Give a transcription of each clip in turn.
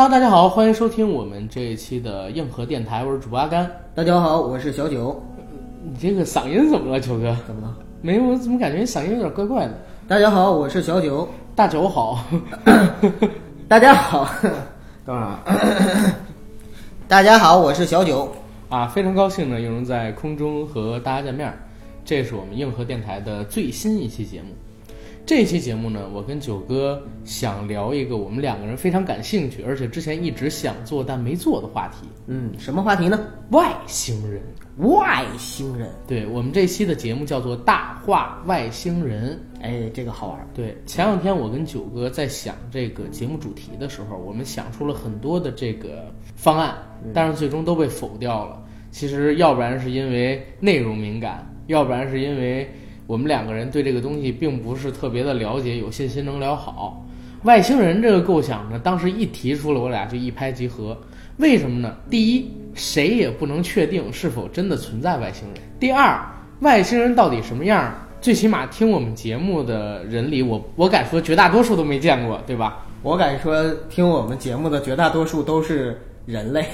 Hello，大家好，欢迎收听我们这一期的硬核电台，我是主播阿甘。大家好，我是小九。你这个嗓音怎么了，九哥？怎么了？没有，我怎么感觉你嗓音有点怪怪的？大家好，我是小九。大九好，大家好，等会儿啊。大家好，我是小九。啊，非常高兴呢，又能在空中和大家见面儿。这是我们硬核电台的最新一期节目。这期节目呢，我跟九哥想聊一个我们两个人非常感兴趣，而且之前一直想做但没做的话题嗯，什么话题呢？——外星人。外星人。对我们这期的节目叫做《大话外星人》。哎，这个好玩。对，前两天我跟九哥在想这个节目主题的时候，我们想出了很多的这个方案，但是最终都被否掉了。其实，要不然是因为内容敏感，要不然是因为我们两个人对这个东西并不是特别的了解，有信心能聊好。外星人这个构想呢，当时一提出了，我俩就一拍即合。为什么呢？第一，谁也不能确定是否真的存在外星人；第二，外星人到底什么样儿？最起码听我们节目的人里，我我敢说绝大多数都没见过，对吧？我敢说，听我们节目的绝大多数都是人类。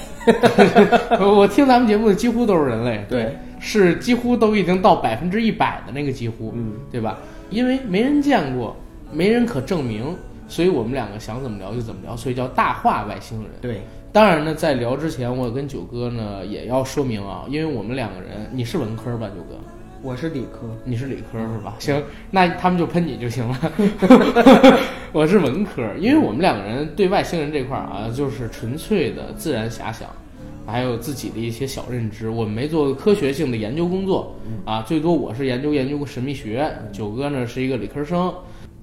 我听咱们节目的几乎都是人类，对，是几乎都已经到百分之一百的那个几乎，嗯，对吧？因为没人见过，没人可证明，所以我们两个想怎么聊就怎么聊，所以叫大话外星人。对，当然呢，在聊之前，我跟九哥呢也要说明啊，因为我们两个人，你是文科吧，九哥？我是理科。你是理科是吧？行，那他们就喷你就行了。我是文科，因为我们两个人对外星人这块儿啊，就是纯粹的自然遐想，还有自己的一些小认知。我们没做科学性的研究工作啊，最多我是研究研究过神秘学，九哥呢是一个理科生，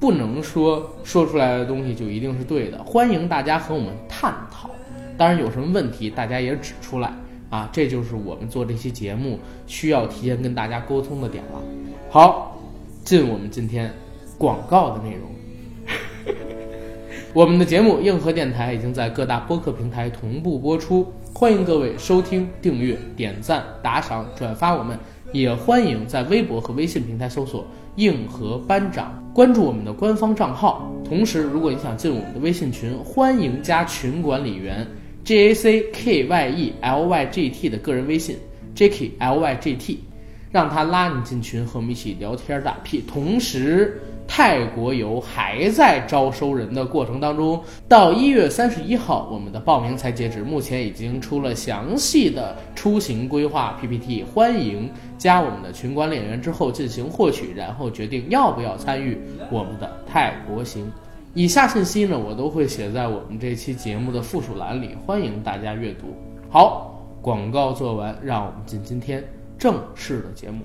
不能说说出来的东西就一定是对的。欢迎大家和我们探讨，当然有什么问题大家也指出来。啊，这就是我们做这期节目需要提前跟大家沟通的点了。好，进我们今天广告的内容。我们的节目硬核电台已经在各大播客平台同步播出，欢迎各位收听、订阅、点赞、打赏、转发我们，也欢迎在微博和微信平台搜索“硬核班长”，关注我们的官方账号。同时，如果你想进我们的微信群，欢迎加群管理员。J A C K Y E L Y G T 的个人微信 J K L Y G T，让他拉你进群，和我们一起聊天打屁。同时，泰国游还在招收人的过程当中，到一月三十一号，我们的报名才截止，目前已经出了详细的出行规划 PPT，欢迎加我们的群管理员之后进行获取，然后决定要不要参与我们的泰国行。以下信息呢，我都会写在我们这期节目的附属栏里，欢迎大家阅读。好，广告做完，让我们进今天正式的节目。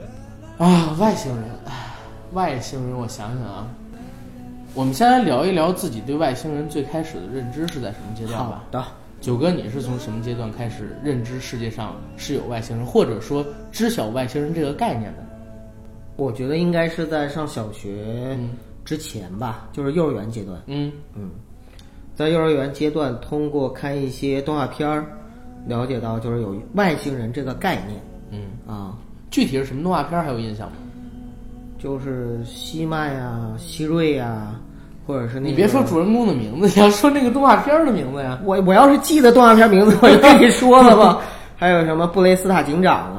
啊，外星人，唉外星人，我想想啊，我们先来聊一聊自己对外星人最开始的认知是在什么阶段吧好。的，九哥，你是从什么阶段开始认知世界上是有外星人，或者说知晓外星人这个概念的？我觉得应该是在上小学嗯之前吧，就是幼儿园阶段。嗯在幼儿园阶段，通过看一些动画片儿，了解到就是有外星人这个概念嗯，啊，具体是什么动画片儿还有印象吗？就是西麦啊、希瑞啊，或者是那个你别说主人公的名字，你要说那个动画片的名字呀。我我要是记得动画片名字，我就跟你说了吧。还有什么布雷斯塔警长啊，啊，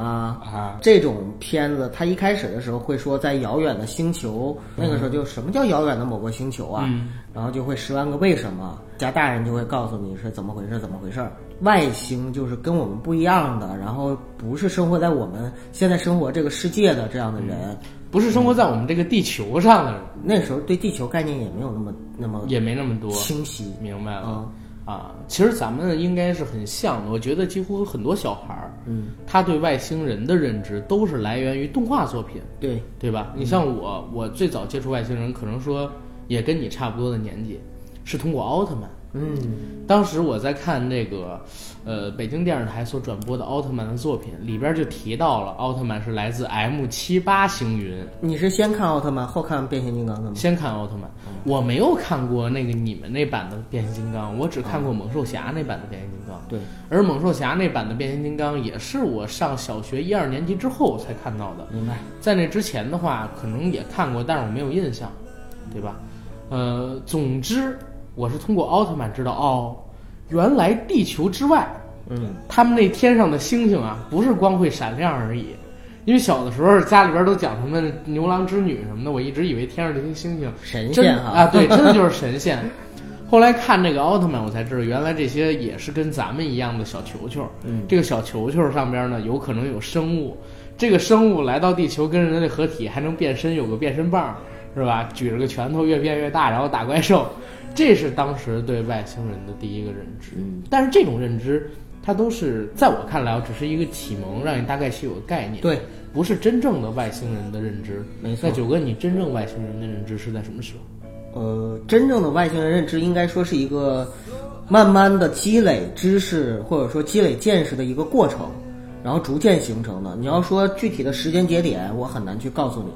这种片子，它一开始的时候会说在遥远的星球，那个时候就什么叫遥远的某个星球啊，嗯然后就会十万个为什么，家大人就会告诉你是怎么回事，怎么回事儿。外星就是跟我们不一样的，然后不是生活在我们现在生活这个世界的这样的人，不是生活在我们这个地球上的人，那时候对地球概念也没有那么那么也没那么多。清晰。明白了嗯啊，其实咱们应该是很像的。我觉得几乎很多小孩儿，嗯，他对外星人的认知都是来源于动画作品，对，对吧？你像我，我最早接触外星人，可能说也跟你差不多的年纪，是通过奥特曼。嗯，当时我在看那个，呃，北京电视台所转播的奥特曼的作品，里边就提到了奥特曼是来自 M 七八星云。你是先看奥特曼后看变形金刚的吗？先看奥特曼，我没有看过那个你们那版的变形金刚，我只看过猛兽侠那版的变形金刚。对，而猛兽侠那版的变形金刚也是我上小学一二年级之后才看到的，明白。在那之前的话，可能也看过，但是我没有印象，对吧？呃，总之我是通过奥特曼知道哦，原来地球之外，嗯，他们那天上的星星啊，不是光会闪亮而已。因为小的时候家里边都讲什么牛郎织女什么的，我一直以为天上这些星星神仙哈啊，对，真的就是神仙。后来看这个奥特曼，我才知道原来这些也是跟咱们一样的小球球。嗯这个小球球上边呢，有可能有生物。这个生物来到地球跟人类合体，还能变身，有个变身棒，是吧？举着个拳头越变越大，然后打怪兽。这是当时对外星人的第一个认知。嗯但是这种认知，它都是在我看来，只是一个启蒙，让你大概去有个概念。对，不是真正的外星人的认知。没错那九哥，你真正外星人的认知是在什么时候？呃，真正的外星人认知应该说是一个慢慢的积累知识或者说积累见识的一个过程，然后逐渐形成的。你要说具体的时间节点，我很难去告诉你，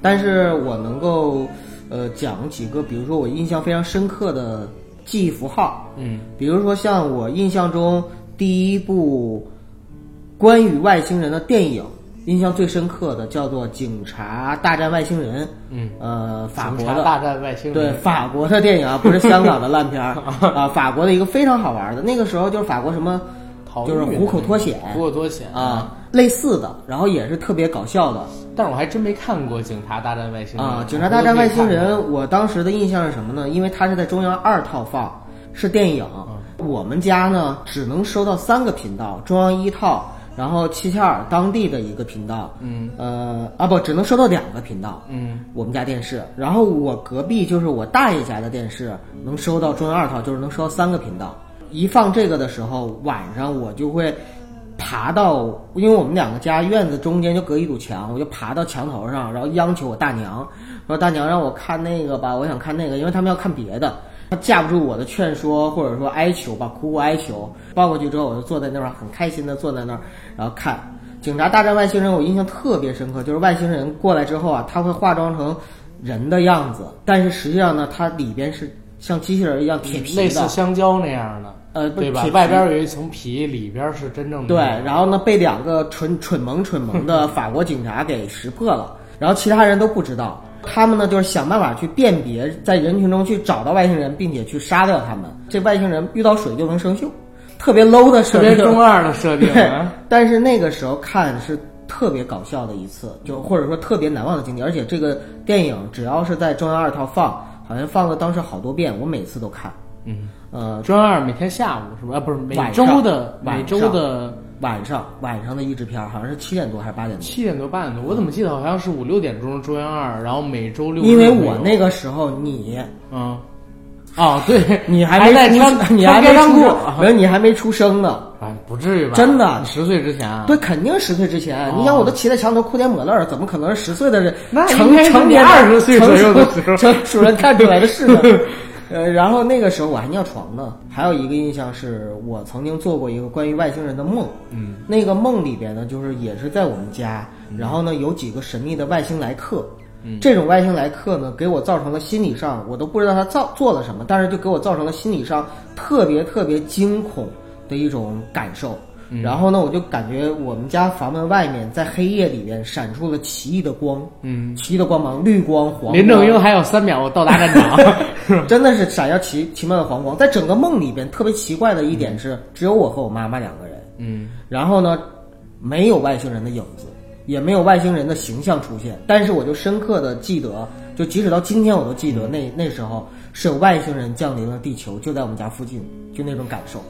但是我能够呃讲几个，比如说我印象非常深刻的记忆符号，嗯。比如说像我印象中第一部关于外星人的电影，印象最深刻的叫做《警察大战外星人》。嗯，呃，法国的警察大战外星人。对法国的电影啊，不是香港的烂片儿。啊，法国的一个非常好玩的。那个时候就是法国什么，就是虎口脱险。虎口脱险。啊，类似的，然后也是特别搞笑的但是我还真没看过《警察大战外星人》啊。警察大战外星人，我当时的印象是什么呢？因为它是在中央二套放，是电影，我们家呢只能收到三个频道，中央一套，然后齐齐哈尔当地的一个频道，嗯。呃啊不，只能收到两个频道，嗯。我们家电视，然后我隔壁就是我大爷家的电视，能收到中央二套，就是能收到三个频道。一放这个的时候，晚上我就会爬到，因为我们两个家院子中间就隔一堵墙，我就爬到墙头上，然后央求我大娘，说大娘让我看那个吧，我想看那个，因为他们要看别的。他架不住我的劝说，或者说哀求吧，苦苦哀求，抱过去之后，我就坐在那儿，很开心的坐在那儿，然后看《警察大战外星人》，我印象特别深刻，就是外星人过来之后啊，他会化妆成人的样子，但是实际上呢，它里边是像机器人一样铁皮的，类似香蕉那样的，呃，对吧？皮外边有一层皮，里边是真正的。对，然后呢，被两个蠢蠢萌蠢萌的法国警察给识破了，然后其他人都不知道。他们呢，就是想办法去辨别，在人群中去找到外星人，并且去杀掉他们。这外星人遇到水就能生锈，特别 low 的设特别定，中二的设定 但是那个时候看是特别搞笑的一次，就或者说特别难忘的经历。而且这个电影只要是在中央二套放，好像放了当时好多遍，我每次都看。嗯，呃，中央二每天下午是吧？啊，不是每周的每周的晚上晚上的译制片儿好像是七点多还是八点多。七点多八点多，我怎么记得好像是五六点钟中央二，然后每周六因为我那个时候你嗯，哦对，你还没出在穿生，你还没出穿该裆裤生，没有你还没出生呢。啊，不至于吧？真的十岁之前啊？对，肯定十岁之前。哦你想，我都骑在墙头哭天抹泪儿，怎么可能是十岁的人那成年二十岁左右的时候成熟人看出来的是的。呃，然后那个时候我还尿床呢。还有一个印象是我曾经做过一个关于外星人的梦，嗯，那个梦里边呢，就是也是在我们家，然后呢有几个神秘的外星来客。嗯这种外星来客呢，给我造成了心理上，我都不知道他造做了什么，但是就给我造成了心理上特别特别惊恐的一种感受。嗯然后呢，我就感觉我们家房门外面在黑夜里面闪出了奇异的光，嗯，奇异的光芒，绿光、黄光。林正英还有三秒到达战场，真的是闪耀奇奇妙的黄光。在整个梦里边，特别奇怪的一点是，只有我和我妈妈两个人。嗯然后呢，没有外星人的影子，也没有外星人的形象出现。但是我就深刻的记得，就即使到今天我都记得那那时候是有外星人降临了地球，就在我们家附近，就那种感受。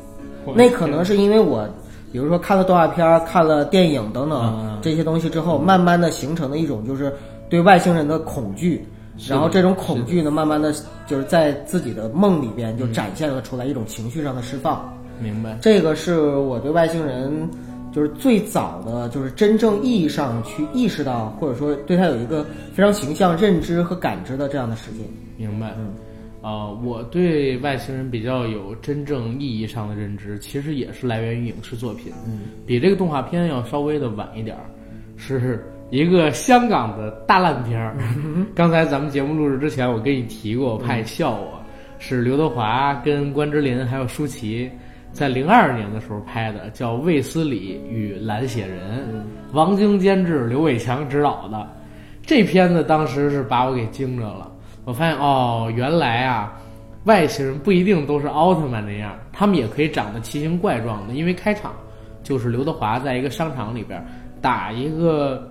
那可能是因为我，比如说看了动画片儿、看了电影等等嗯这些东西之后，慢慢的形成的一种就是对外星人的恐惧。然后这种恐惧呢，慢慢的就是在自己的梦里边就展现了出来一种情绪上的释放。明白。这个是我对外星人就是最早的，就是真正意义上去意识到，或者说对他有一个非常形象认知和感知的这样的事情。明白。嗯啊、我对外星人比较有真正意义上的认知，其实也是来源于影视作品，嗯，比这个动画片要稍微的晚一点儿，是一个香港的大烂片儿。刚才咱们节目录制之前，我跟你提过，我怕你笑我，是刘德华跟关之琳还有舒淇在零二年的时候拍的，叫《卫斯理与蓝血人》，王晶监制，刘伟强执导的。这片子当时是把我给惊着了。我发现哦，原来啊，外星人不一定都是奥特曼那样，他们也可以长得奇形怪状的。因为开场就是刘德华在一个商场里边打一个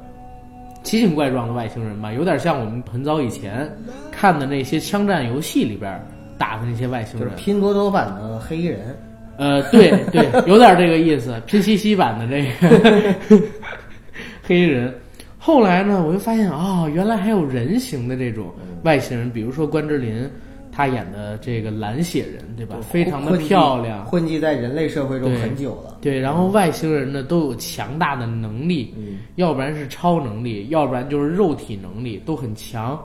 奇形怪状的外星人吧，有点像我们很早以前看的那些枪战游戏里边打的那些外星人，就是拼多多版的黑衣人。呃，对对，有点这个意思，拼夕夕版的这个 黑衣人。后来呢，我就发现啊、原来还有人形的这种外星人，比如说关之琳，她演的这个蓝血人，对吧？非常的漂亮，混迹在人类社会中很久了。对，然后外星人呢都有强大的能力，嗯要不然是超能力，要不然就是肉体能力都很强，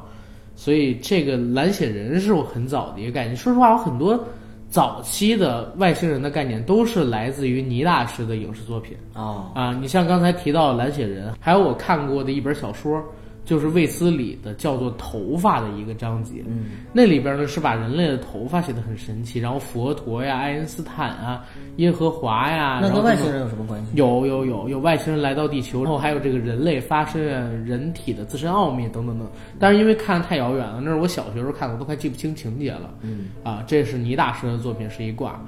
所以这个蓝血人是我很早的一个概念。说实话，我很多早期的外星人的概念都是来自于倪大师的影视作品啊，啊。你像刚才提到的蓝血人，还有我看过的一本小说，就是卫斯理的叫做《头发》的一个章节，嗯，那里边呢是把人类的头发写得很神奇，然后佛陀呀、爱因斯坦啊、耶和华呀，那然后等等跟外星人有什么关系？有有有有外星人来到地球，然后还有这个人类发生啊人体的自身奥秘等等等。但是因为看的太遥远了，那是我小学时候看的，我都快记不清情节了。嗯啊，这是倪大师的作品是一挂。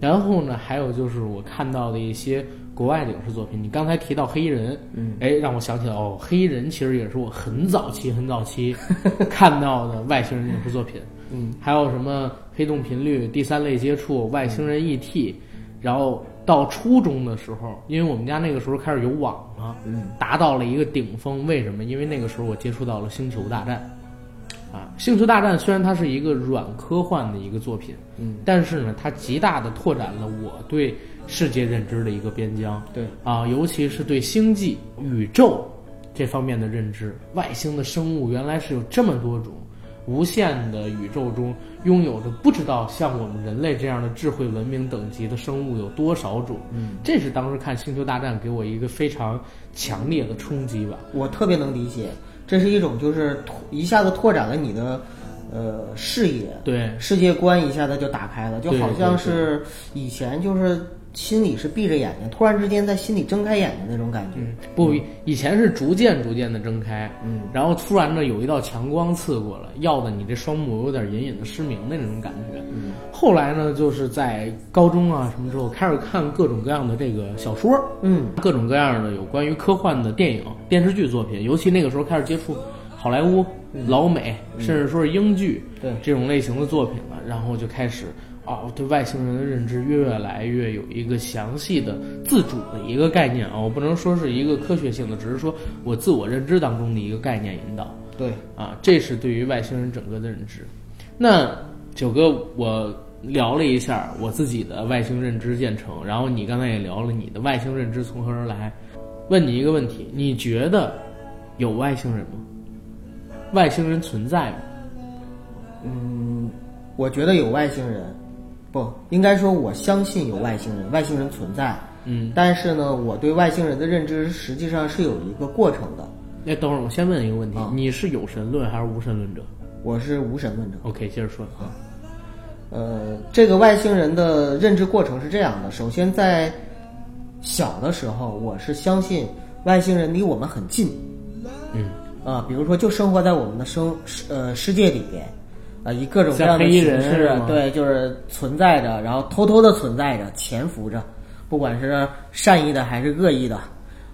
然后呢，还有就是我看到的一些国外的影视作品。你刚才提到黑衣人，嗯，哎，让我想起来哦，黑衣人其实也是我很早期很早期 看到的外星人影视作品。嗯，还有什么黑洞频率、第三类接触、外星人 ET，然后到初中的时候，因为我们家那个时候开始有网了，嗯，达到了一个顶峰。为什么？因为那个时候我接触到了《星球大战》，啊，《星球大战》虽然它是一个软科幻的一个作品，嗯，但是呢，它极大的拓展了我对世界认知的一个边疆。对，啊，尤其是对星际、宇宙这方面的认知，外星的生物原来是有这么多种，无限的宇宙中拥有着不知道像我们人类这样的智慧文明等级的生物有多少种。嗯，这是当时看《星球大战》给我一个非常强烈的冲击吧。我特别能理解，这是一种就是拓一下子拓展了你的呃视野，对，世界观一下子就打开了，就好像是以前就是心里是闭着眼睛，突然之间在心里睁开眼睛那种感觉。嗯，不，以前是逐渐逐渐的睁开，嗯，然后突然呢有一道强光刺过来，要的你这双目有点隐隐的失明的那种感觉。嗯，后来呢，就是在高中啊什么之后，开始看各种各样的这个小说，嗯，各种各样的有关于科幻的电影、电视剧作品，尤其那个时候开始接触好莱坞、老美，甚至说是英剧，对。这种类型的作品了，然后就开始啊，我对外星人的认知越来越有一个详细的自主的一个概念啊，我不能说是一个科学性的，只是说我自我认知当中的一个概念引导对，啊，这是对于外星人整个的认知。那九哥，我聊了一下我自己的外星认知建成，然后你刚才也聊了你的外星认知从何而来。问你一个问题，你觉得有外星人吗？外星人存在吗？嗯，我觉得有外星人，不应该说我相信有外星人，外星人存在。嗯，但是呢，我对外星人的认知实际上是有一个过程的。那等会儿我先问一个问题，啊你是有神论还是无神论者我是无神论者。？OK，接着说啊。呃，这个外星人的认知过程是这样的：首先，在小的时候，我是相信外星人离我们很近，嗯，啊，比如说就生活在我们的生呃世界里边，啊，以各种各样的形式对，就是存在着，然后偷偷的存在着，潜伏着，不管是善意的还是恶意的，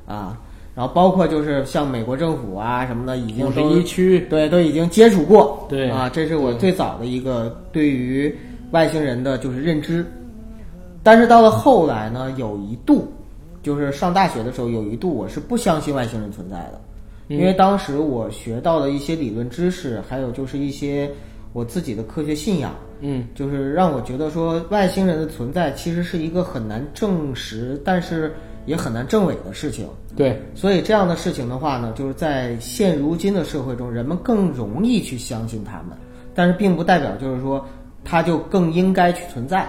啊，然后包括就是像美国政府啊什么的，已经都对，都已经接触过。对啊，这是我最早的一个对于外星人的就是认知。但是到了后来呢，有一度，就是上大学的时候，有一度我是不相信外星人存在的，因为当时我学到的一些理论知识，还有就是一些我自己的科学信仰，嗯就是让我觉得说外星人的存在其实是一个很难证实，但是也很难证伪的事情。对，所以这样的事情的话呢，就是在现如今的社会中，人们更容易去相信他们，但是并不代表就是说它就更应该去存在。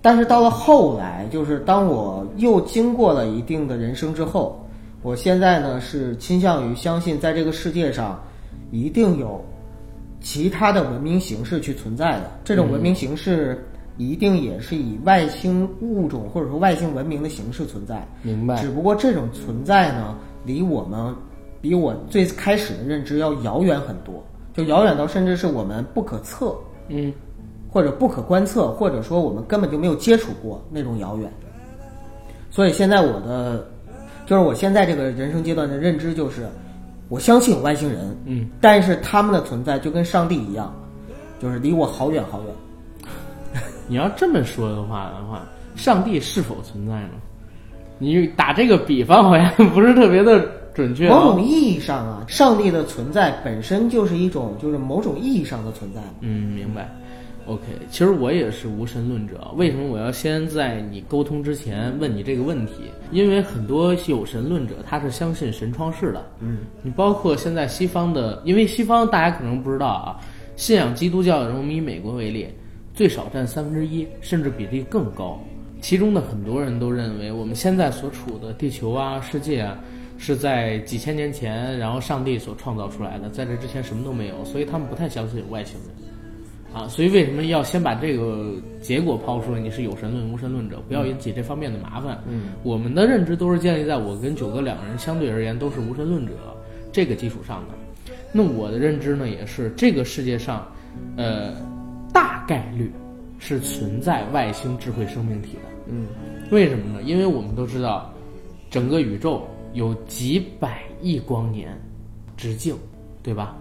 但是到了后来，就是当我又经过了一定的人生之后，我现在呢是倾向于相信，在这个世界上一定有其他的文明形式去存在的。这种文明形式一定也是以外星物种或者说外星文明的形式存在。明白只。不过这种存在呢，离我们比我最开始的认知要遥远很多，就遥远到甚至是我们不可测，嗯或者不可观测，或者说我们根本就没有接触过那种遥远。所以现在我的，就是我现在这个人生阶段的认知就是，我相信有外星人，嗯，但是他们的存在就跟上帝一样，就是离我好远好远。你要这么说的话的话，上帝是否存在呢？你打这个比方好像不是特别的准确、哦。某种意义上啊，上帝的存在本身就是一种，就是某种意义上的存在。嗯，明白。OK，其实我也是无神论者。为什么我要先在你沟通之前问你这个问题？因为很多有神论者他是相信神创世的。嗯，你包括现在西方的，因为西方大家可能不知道啊，信仰基督教的人，我们以美国为例，最少占三分之一，甚至比例更高。其中的很多人都认为，我们现在所处的地球啊、世界啊，是在几千年前，然后上帝所创造出来的，在这之前什么都没有，所以他们不太相信有外星人。啊，所以为什么要先把这个结果抛出来？你是有神论、无神论者，不要引起这方面的麻烦。嗯，我们的认知都是建立在我跟九哥两个人相对而言都是无神论者这个基础上的。那我的认知呢，也是这个世界上，呃，大概率是存在外星智慧生命体的。嗯，为什么呢？因为我们都知道，整个宇宙有几百亿光年直径，对吧？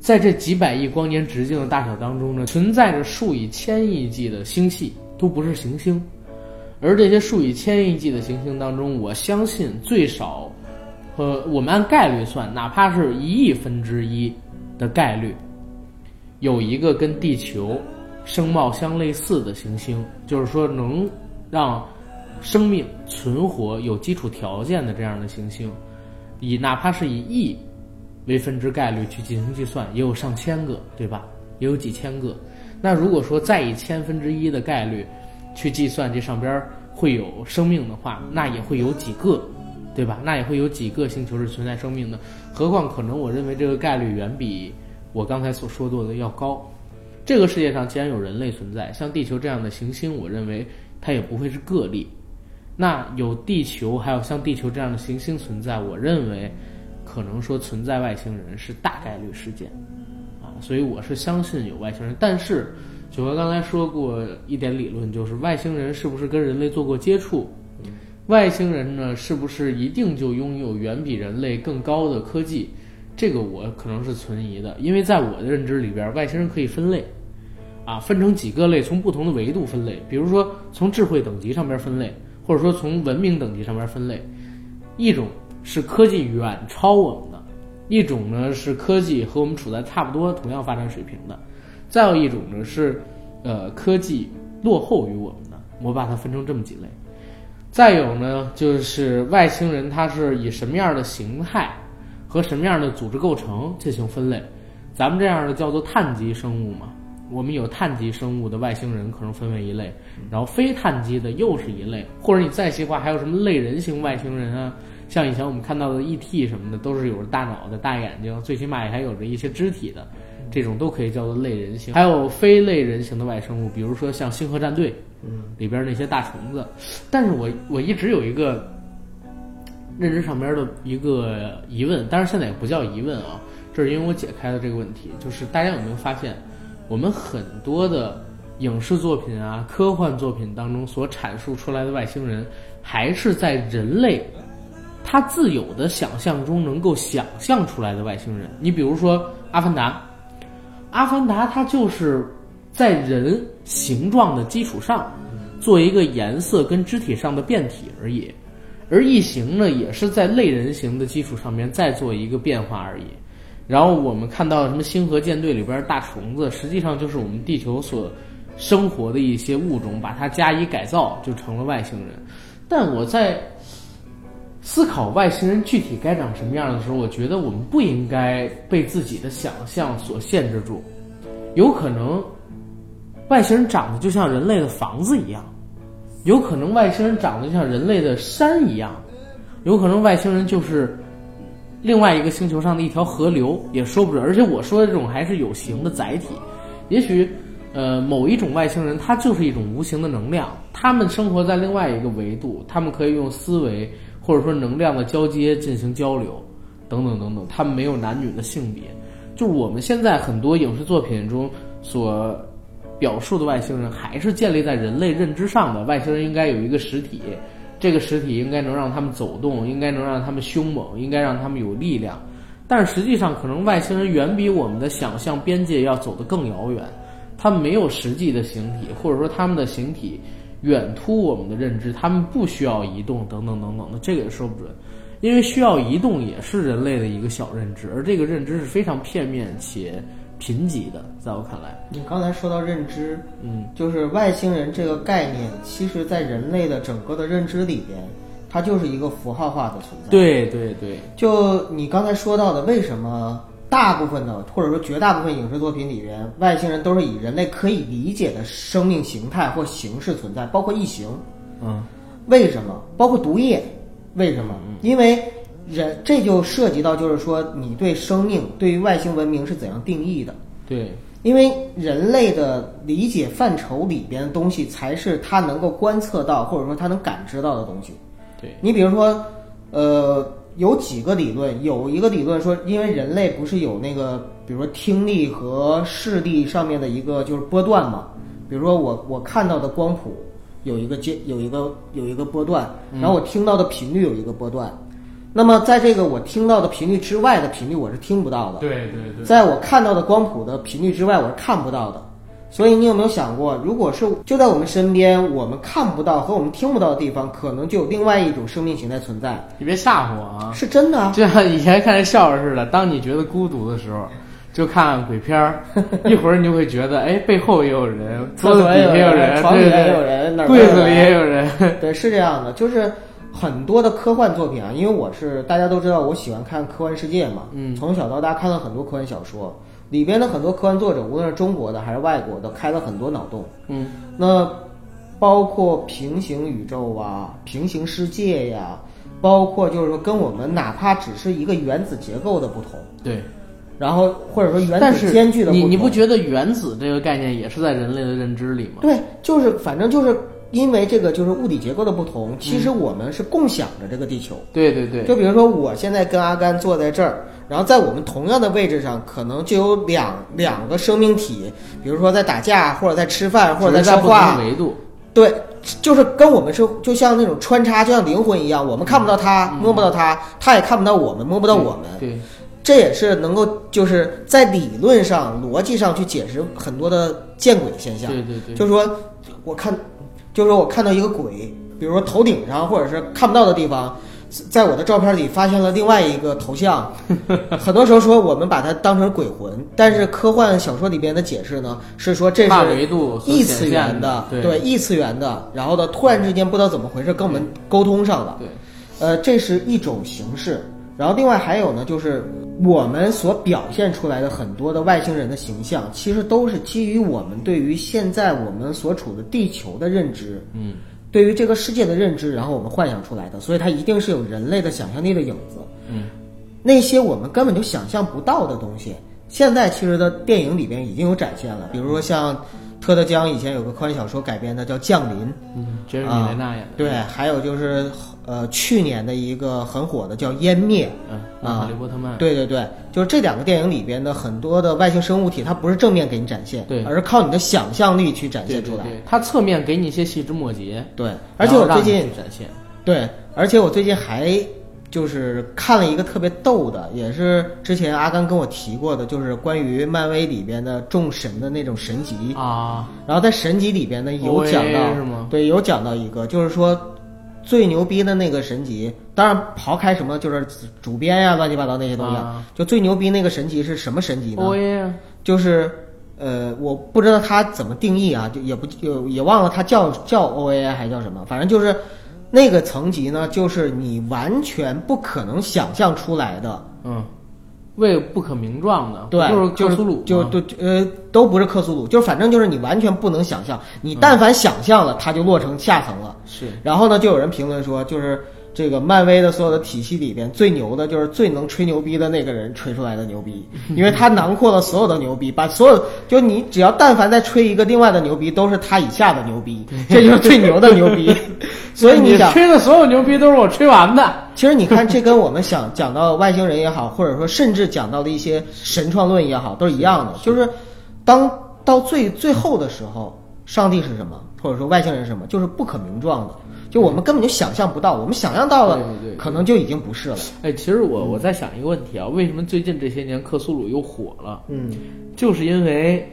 在这几百亿光年直径的大小当中呢，存在着数以千亿计的星系，都不是行星。而这些数以千亿计的行星当中，我相信最少，呃，我们按概率算，哪怕是一亿分之一的概率，有一个跟地球声貌相类似的行星，就是说能让生命存活有基础条件的这样的行星，以哪怕是以亿。为分之概率去进行计算，也有上千个，对吧？也有几千个。那如果说再以千分之一的概率去计算这上边会有生命的话，那也会有几个，对吧？那也会有几个星球是存在生命的。何况可能我认为这个概率远比我刚才所说过的要高。这个世界上既然有人类存在，像地球这样的行星，我认为它也不会是个例。那有地球，还有像地球这样的行星存在，我认为。可能说存在外星人是大概率事件，啊，所以我是相信有外星人。但是，九哥刚才说过一点理论，就是外星人是不是跟人类做过接触？外星人呢，是不是一定就拥有远比人类更高的科技？这个我可能是存疑的，因为在我的认知里边，外星人可以分类，啊，分成几个类，从不同的维度分类，比如说从智慧等级上边分类，或者说从文明等级上边分类，一种。是科技远超我们的，一种呢是科技和我们处在差不多同样发展水平的，再有一种呢是，呃，科技落后于我们的。我把它分成这么几类。再有呢就是外星人它是以什么样的形态和什么样的组织构成进行分类，咱们这样的叫做碳基生物嘛。我们有碳基生物的外星人可能分为一类，然后非碳基的又是一类，或者你再细化还有什么类人型外星人啊？像以前我们看到的 E.T. 什么的，都是有着大脑的大眼睛，最起码也还有着一些肢体的，这种都可以叫做类人型。还有非类人型的外生物，比如说像《星河战队》里边那些大虫子。但是我我一直有一个认知上边的一个疑问，当然现在也不叫疑问啊，这是因为我解开了这个问题。就是大家有没有发现，我们很多的影视作品啊、科幻作品当中所阐述出来的外星人，还是在人类。他自有的想象中能够想象出来的外星人，你比如说《阿凡达》，《阿凡达》它就是在人形状的基础上，做一个颜色跟肢体上的变体而已，而异形呢，也是在类人形的基础上面再做一个变化而已。然后我们看到什么《星河舰队》里边大虫子，实际上就是我们地球所生活的一些物种，把它加以改造，就成了外星人。但我在。思考外星人具体该长什么样的时候，我觉得我们不应该被自己的想象所限制住。有可能外星人长得就像人类的房子一样，有可能外星人长得就像人类的山一样，有可能外星人就是另外一个星球上的一条河流，也说不准。而且我说的这种还是有形的载体，也许呃某一种外星人它就是一种无形的能量，他们生活在另外一个维度，他们可以用思维。或者说能量的交接进行交流，等等等等，他们没有男女的性别，就是我们现在很多影视作品中所表述的外星人，还是建立在人类认知上的。外星人应该有一个实体，这个实体应该能让他们走动，应该能让他们凶猛，应该让他们有力量。但实际上，可能外星人远比我们的想象边界要走得更遥远。他们没有实际的形体，或者说他们的形体远突我们的认知，他们不需要移动，等等等等的，这个也说不准。因为需要移动也是人类的一个小认知，而这个认知是非常片面且贫瘠的，在我看来。你刚才说到认知，嗯，就是外星人这个概念，其实在人类的整个的认知里边，它就是一个符号化的存在。，对对对，就你刚才说到的，为什么大部分的或者说绝大部分影视作品里边，外星人都是以人类可以理解的生命形态或形式存在，包括异形，嗯，为什么？包括毒液，为什么？因为人这就涉及到，就是说你对生命、对于外星文明是怎样定义的。对，因为人类的理解范畴里边的东西，才是他能够观测到或者说他能感知到的东西。对，你比如说，呃，有几个理论，有一个理论说，因为人类不是有那个，比如说听力和视力上面的一个就是波段嘛，比如说我我看到的光谱有一个阶有一个有一个波段，然后我听到的频率有一个波段，那么在这个我听到的频率之外的频率我是听不到的，对对对，在我看到的光谱的频率之外，我是看不到的。所以你有没有想过，如果是就在我们身边，我们看不到和我们听不到的地方，可能就有另外一种生命形态存在，你别吓唬我啊！是真的啊。就像以前看人笑话似的，当你觉得孤独的时候，就看鬼片儿，一会儿你就会觉得，哎，背后也有人，桌子底下也有人，床里对对对也有人，柜子里也有。人。对，是这样的，就是很多的科幻作品啊，因为我是大家都知道，我喜欢看科幻世界嘛，嗯从小到大看了很多科幻小说，里边的很多科幻作者，无论是中国的还是外国的，开了很多脑洞。嗯，那包括平行宇宙啊、平行世界呀、包括就是说跟我们哪怕只是一个原子结构的不同，对。然后或者说原子间距的不同，你你不觉得原子这个概念也是在人类的认知里吗？对，就是反正就是因为这个就是物理结构的不同，其嗯实我们是共享着这个地球。对对对，就比如说我现在跟阿甘坐在这儿，然后在我们同样的位置上，可能就有两两个生命体，比如说在打架，或者在吃饭，或者在说话，维度。对，就是跟我们是就像那种穿插，就像灵魂一样，我们看不到他，摸不到他，他也看不到我们，摸不到我们。对，这也是能够就是在理论上、逻辑上去解释很多的见鬼现象。对对对，就是说，我看，就是说我看到一个鬼，比如说头顶上或者是看不到的地方，在我的照片里发现了另外一个头像。很多时候说我们把它当成鬼魂，但是科幻小说里边的解释呢是说这跨是维度异次元的，对异次元的，然后呢突然之间不知道怎么回事跟我们沟通上了。对，呃，这是一种形式。然后另外还有呢，就是我们所表现出来的很多的外星人的形象，其实都是基于我们对于现在我们所处的地球的认知，嗯，对于这个世界的认知，然后我们幻想出来的，所以它一定是有人类的想象力的影子。嗯，那些我们根本就想象不到的东西，现在其实的电影里边已经有展现了，比如说像特德·江以前有个科幻小说改编的叫《降临》，嗯，这是米莲娜演的。对，还有就是呃去年的一个很火的叫《湮灭》。嗯，啊哈利波特曼。对对对，就是这两个电影里边的很多的外星生物体，它不是正面给你展现，对而是靠你的想象力去展现出来。对对对，它侧面给你一些细枝末节，对，而且我最近展现。对，而且我最近还就是看了一个特别逗的，也是之前阿甘跟我提过的，就是关于漫威里边的众神的那种神级。啊，然后在神级里边呢，有讲到是吗对，有讲到一个，就是说最牛逼的那个神级，当然刨开什么就是主编呀、乱七八糟那些东西，啊就最牛逼那个神级是什么神级呢？O A 啊，就是呃，我不知道它怎么定义啊，就也不也也忘了它叫叫 OAI 还叫什么，反正就是那个层级呢，就是你完全不可能想象出来的。嗯，为不可名状的，对，不就是克苏鲁就吗？就呃都不是克苏鲁，就是反正就是你完全不能想象，你但凡想象了，它就落成下层了。是。然后呢，就有人评论说，就是这个漫威的所有的体系里边最牛的就是最能吹牛逼的那个人吹出来的牛逼，因为他囊括了所有的牛逼，把所有就你只要但凡再吹一个另外的牛逼，都是他以下的牛逼，这就是最牛的牛逼。所以你想，吹的所有牛逼都是我吹完的。其实你看，这跟我们想讲到外星人也好，或者说甚至讲到的一些神创论也好，都是一样的。就是当到最最后的时候，上帝是什么，或者说外星人是什么，就是不可名状的，就我们根本就想象不到，我们想象到了对对，可能就已经不是了。哎，其实我我在想一个问题啊，为什么最近这些年克苏鲁又火了？嗯，就是因为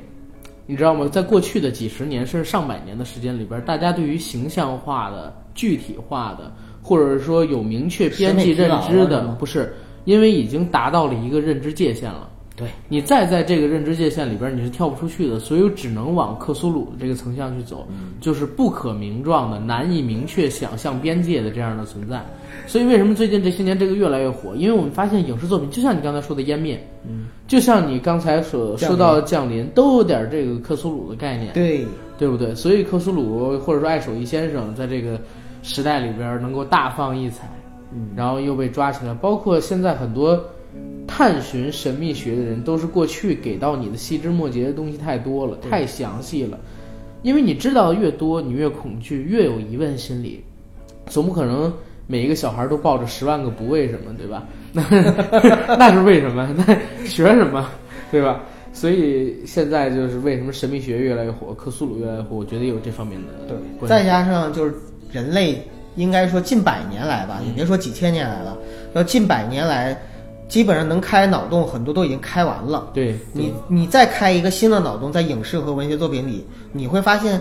你知道吗？在过去的几十年甚至上百年的时间里边，大家对于形象化的、具体化的，或者是说有明确边际认知的不是因为已经达到了一个认知界限了。对，你再在这个认知界限里边，你是跳不出去的，所以只能往克苏鲁这个层向去走，就是不可名状的、难以明确想象边界的这样的存在。所以为什么最近这些年这个越来越火？因为我们发现影视作品，就像你刚才说的湮灭，嗯，就像你刚才所说到的降临，都有点这个克苏鲁的概念，对，对不对？所以克苏鲁或者说爱手艺先生在这个时代里边能够大放异彩，嗯，然后又被抓起来，包括现在很多探寻神秘学的人，都是过去给到你的细枝末节的东西太多了，太详细了。因为你知道的越多，你越恐惧，越有疑问心理，总不可能每一个小孩都抱着十万个不为什么，对吧？那 那是为什么？那学什么，对吧？所以现在就是为什么神秘学越来越火，克苏鲁越来越火，我觉得有这方面的对，再加上就是人类应该说近百年来吧，也别说几千年来了，要近百年来，基本上能开脑洞很多都已经开完了。对你你再开一个新的脑洞，在影视和文学作品里，你会发现，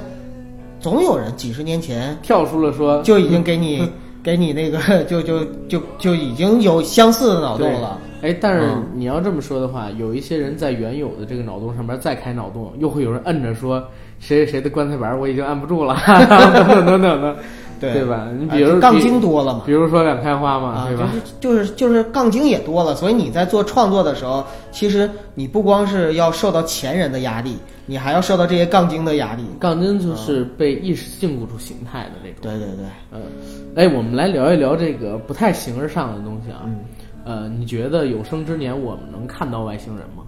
总有人几十年前跳出了说就已经给你 给你那个 就就就就已经有相似的脑洞了。哎，但是嗯你要这么说的话，有一些人在原有的这个脑洞上面再开脑洞，又会有人摁着说谁谁谁的棺材板我已经按不住了，等等等等的，对对吧？你啊比如就杠精多了嘛比如说两开花嘛，啊，对吧？就是就是就是杠精也多了，所以你在做创作的时候，其实你不光是要受到前人的压力，你还要受到这些杠精的压力。杠精就是被意识禁锢住形态的那种。对对对，嗯，哎，我们来聊一聊这个不太形而上的东西啊。嗯呃，你觉得有生之年我们能看到外星人吗？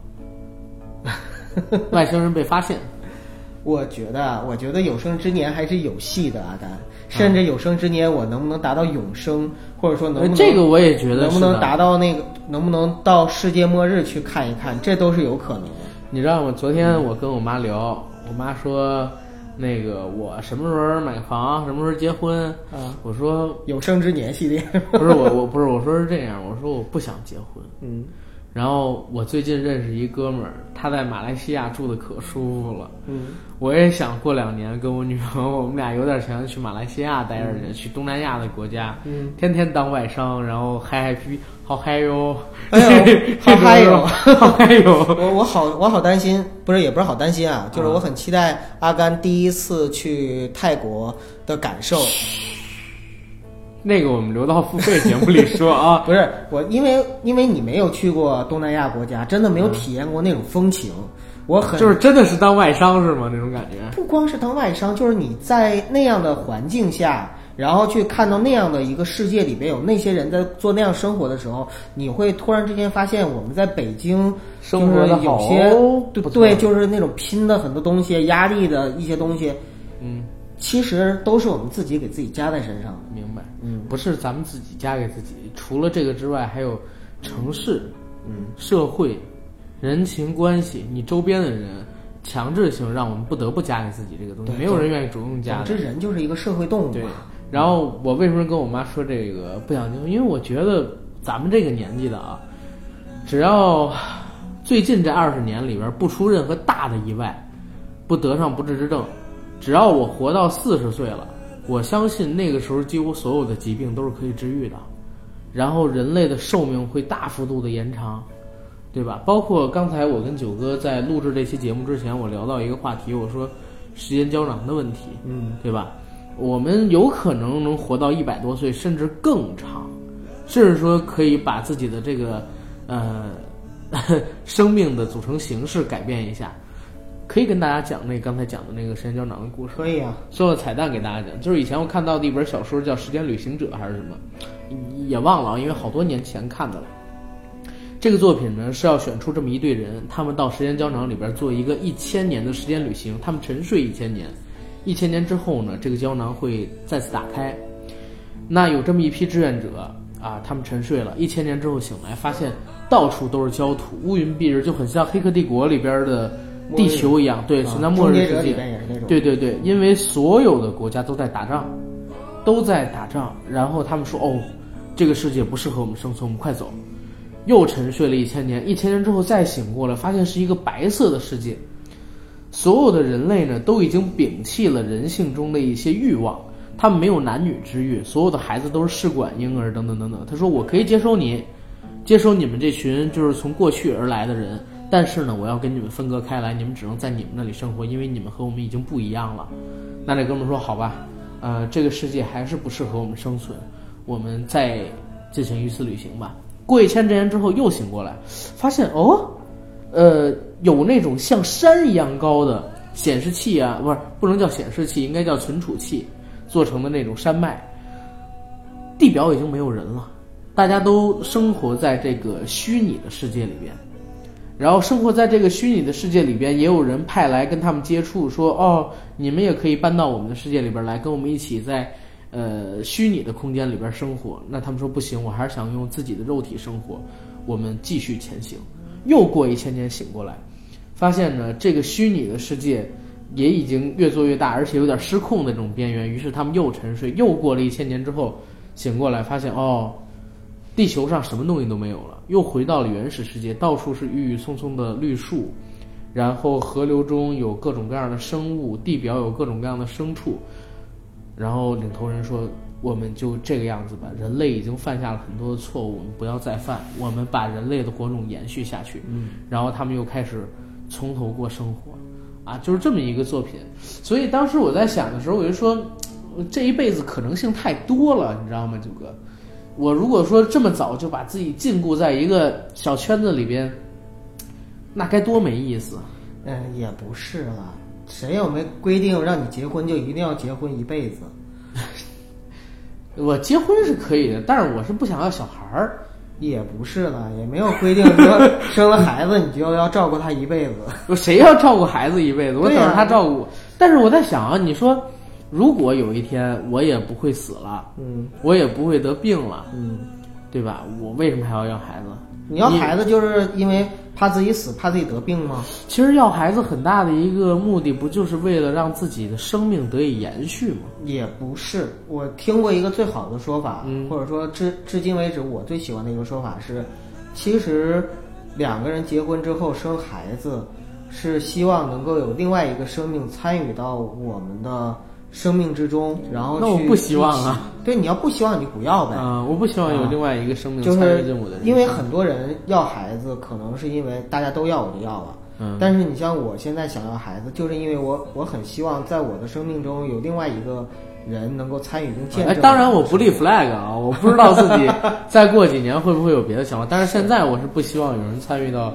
外星人被发现，我觉得啊，我觉得有生之年还是有戏的，阿丹。甚至有生之年，我能不能达到永生，或者说能不能呃这个我也觉得能不能达到那个，能不能到世界末日去看一看，这都是有可能的。你知道吗？昨天我跟我妈聊，我妈说，那个我什么时候买房，什么时候结婚？啊，我说有生之年系列，不是我，我不是我说是这样，我说我不想结婚。嗯然后我最近认识一哥们儿，他在马来西亚住的可舒服了。嗯我也想过两年跟我女朋友，我们俩有点钱去马来西亚待着去，去东南亚的国家，嗯，天天当外商，然后嗨嗨皮，好嗨哟，好嗨哟好嗨哟。我我好我好担心，不是也不是好担心啊，就是啊我很期待阿甘第一次去泰国的感受。那个我们留到付费节目里说啊。不是我，因为因为你没有去过东南亚国家，真的没有体验过那种风情。我很就是真的是当外商是吗？那种感觉。不光是当外商，就是你在那样的环境下，然后去看到那样的一个世界里边有那些人在做那样生活的时候，你会突然之间发现我们在北京生活得就是有些对对，就是那种拼的很多东西、压力的一些东西，嗯，其实都是我们自己给自己加在身上的。明白。嗯，不是咱们自己加给自己，除了这个之外，还有城市、嗯，社会、人情关系，你周边的人，强制性让我们不得不加给自己这个东西，没有人愿意主动加的。总之人就是一个社会动物对嘛。，然后我为什么跟我妈说这个不想结婚？因为我觉得咱们这个年纪的啊，只要最近这二十年里边不出任何大的意外，不得上不治之症，只要我活到四十岁了，我相信那个时候几乎所有的疾病都是可以治愈的，然后人类的寿命会大幅度的延长。对吧？包括刚才我跟九哥在录制这期节目之前，我聊到一个话题，我说时间胶囊的问题。嗯，对吧？我们有可能能活到一百多岁，甚至更长，甚至说可以把自己的这个呃 生命的组成形式改变一下。可以跟大家讲那刚才讲的那个时间胶囊的故事，可以啊。做个彩蛋给大家讲，就是以前我看到的一本小说叫《时间旅行者》还是什么，也忘了啊，因为好多年前看的了。这个作品呢是要选出这么一队人，他们到时间胶囊里边做一个一千年的时间旅行，他们沉睡一千年，一千年之后呢，这个胶囊会再次打开。那有这么一批志愿者啊，他们沉睡了一千年之后醒来，发现到处都是焦土，乌云蔽日，就很像《黑客帝国》里边的地球一样，对，啊存在末日世界。对对对，因为所有的国家都在打仗，都在打仗，然后他们说：“哦，这个世界不适合我们生存，我们快走。”又沉睡了一千年，一千年之后再醒过来，发现是一个白色的世界。所有的人类呢，都已经摒弃了人性中的一些欲望，他们没有男女之欲，所有的孩子都是试管婴儿，等等等等。他说：“我可以接收你，接收你们这群就是从过去而来的人，但是呢，我要跟你们分割开来，你们只能在你们那里生活，因为你们和我们已经不一样了。”那这哥们说：“好吧，呃，这个世界还是不适合我们生存，我们再进行一次旅行吧。”过一千年之后又醒过来，发现哦，呃，有那种像山一样高的显示器啊，不是不能叫显示器，应该叫存储器做成的那种山脉。地表已经没有人了，大家都生活在这个虚拟的世界里边。然后生活在这个虚拟的世界里边，也有人派来跟他们接触，说哦，你们也可以搬到我们的世界里边来，跟我们一起在呃虚拟的空间里边生活。那他们说不行，我还是想用自己的肉体生活。我们继续前行，又过一千年醒过来，发现呢这个虚拟的世界也已经越做越大，而且有点失控的这种边缘。于是他们又沉睡，又过了一千年之后醒过来，发现哦。地球上什么东西都没有了，又回到了原始世界，到处是郁郁葱葱的绿树，然后河流中有各种各样的生物，地表有各种各样的牲畜。然后领头人说：“我们就这个样子吧，人类已经犯下了很多的错误，我们不要再犯，我们把人类的火种延续下去。”嗯，然后他们又开始从头过生活，啊，就是这么一个作品。所以当时我在想的时候，我就说，这一辈子可能性太多了，你知道吗，九哥？我如果说这么早就把自己禁锢在一个小圈子里边，那该多没意思。嗯，也不是了，谁又没规定让你结婚就一定要结婚一辈子？我结婚是可以的，但是我是不想要小孩儿。也不是了，也没有规定说 生了孩子你就要照顾他一辈子。我谁要照顾孩子一辈子？我等着他照顾我。但是我在想啊，你说，如果有一天我也不会死了，嗯我也不会得病了，嗯，对吧？我为什么还要要孩子？你要孩子就是因为怕自己死，怕自己得病吗？其实要孩子很大的一个目的，不就是为了让自己的生命得以延续吗？也不是，我听过一个最好的说法，嗯或者说至至今为止我最喜欢的一个说法是，其实两个人结婚之后生孩子，是希望能够有另外一个生命参与到我们的生命之中，然后去那我不希望啊。对，你要不希望你就不要呗。啊、我不希望有另外一个生命就参与是进我的因为很多人要孩子，可能是因为大家都要我就要了。嗯但是你像我现在想要孩子，就是因为我我很希望在我的生命中有另外一个人能够参与并见哎，当然我不立 flag 啊，我不知道自己再过几年会不会有别的想法，但是现在我是不希望有人参与到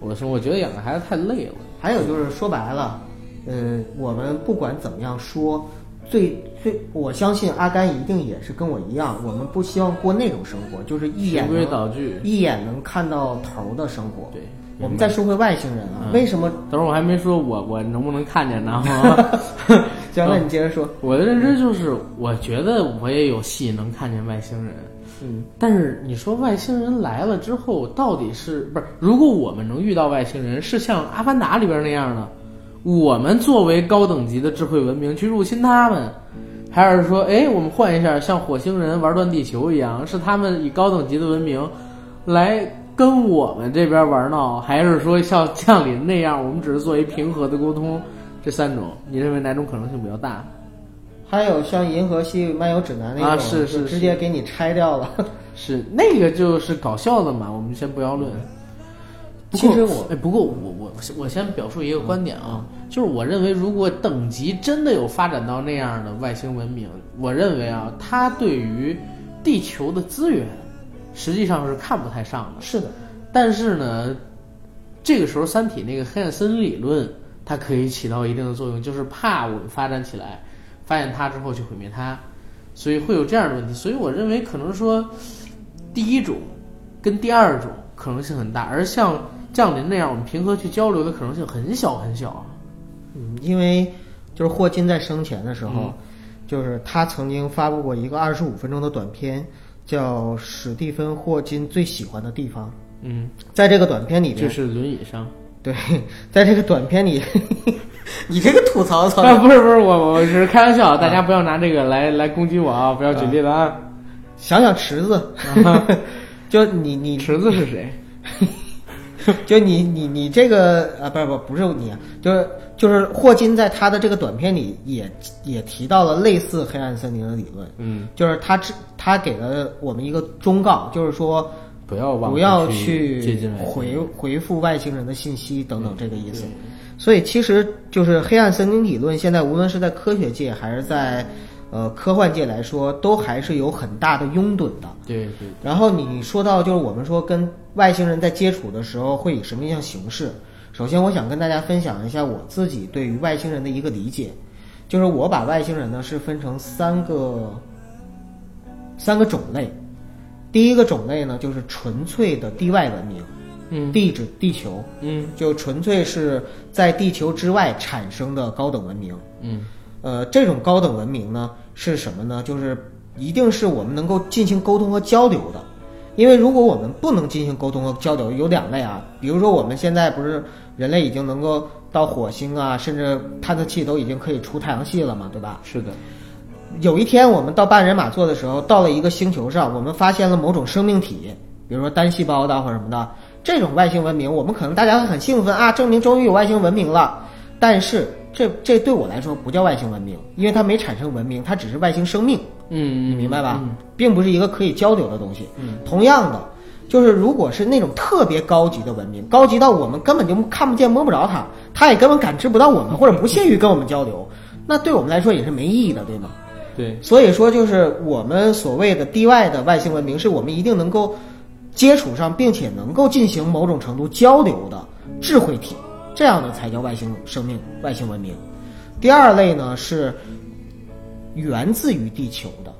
我的生活，我觉得养个孩子太累了。还有就是说白了，嗯，我们不管怎么样说，最最我相信阿甘一定也是跟我一样，我们不希望过那种生活，就是一眼循规能蹈矩一眼能看到头的生活。对，我们再说回外星人啊，嗯为什么？等会儿我还没说我我能不能看见呢？行，那你接着说。我的认知就是，我觉得我也有戏能看见外星人，嗯，但是你说外星人来了之后，到底是不是？如果我们能遇到外星人，是像《阿凡达》里边那样的，我们作为高等级的智慧文明去入侵他们，还是说，哎，我们换一下，像火星人玩断地球一样，是他们以高等级的文明来跟我们这边玩闹，还是说像降临那样，我们只是作为平和的沟通？这三种，你认为哪种可能性比较大？还有像《银河系漫游指南》那种，啊是是是直接给你拆掉了。是那个就是搞笑的嘛，我们先不要论。其实我哎，不过我我我先表述一个观点啊，就是我认为如果等级真的有发展到那样的外星文明，我认为啊，它对于地球的资源实际上是看不太上的。是的，但是呢，这个时候《三体》那个黑暗森林理论，它可以起到一定的作用，就是怕我们发展起来，发现它之后去毁灭它，所以会有这样的问题。所以我认为可能说，第一种跟第二种可能性很大，而像降临那样我们平和去交流的可能性很小很小啊。嗯，因为就是霍金在生前的时候，嗯就是他曾经发布过一个二十五分钟的短片，叫《史蒂芬·霍金最喜欢的地方》。嗯，在这个短片里边，就是轮椅上，对，在这个短片里，你这个吐槽槽啊，不是不是，我我是开玩笑，大家不要拿这个来来攻击我啊！不要举例子啊。想想池子，就你你池子是谁？就你你你这个啊，不是不不是你啊，就是就是霍金在他的这个短片里也也提到了类似黑暗森林的理论，嗯，就是他只他给了我们一个忠告，就是说不要不要去回回复外星人的信息等等这个意思对。所以其实就是黑暗森林理论，现在无论是在科学界还是在呃科幻界来说，都还是有很大的拥趸的。对对，然后你说到就是我们说跟外星人在接触的时候会以什么样形式？首先，我想跟大家分享一下我自己对于外星人的一个理解，就是我把外星人呢是分成三个三个种类。第一个种类呢就是纯粹的地外文明，嗯地指地球，嗯就纯粹是在地球之外产生的高等文明。嗯呃，这种高等文明呢是什么呢？就是一定是我们能够进行沟通和交流的。因为如果我们不能进行沟通和交流，有两类啊，比如说我们现在不是人类已经能够到火星啊，甚至探测器都已经可以出太阳系了嘛，对吧？是的，有一天我们到半人马座的时候，到了一个星球上，我们发现了某种生命体，比如说单细胞的或者什么的，这种外星文明，我们可能大家会很兴奋啊，证明终于有外星文明了。但是这这对我来说不叫外星文明，因为它没产生文明，它只是外星生命。嗯，你明白吧？嗯并不是一个可以交流的东西。嗯同样的，就是如果是那种特别高级的文明，高级到我们根本就看不见摸不着它，它也根本感知不到我们，或者不屑于跟我们交流，那对我们来说也是没意义的，对吗？对，所以说，就是我们所谓的地外的外星文明，是我们一定能够接触上，并且能够进行某种程度交流的智慧体，这样的才叫外星生命、外星文明。第二类呢是源自于地球的，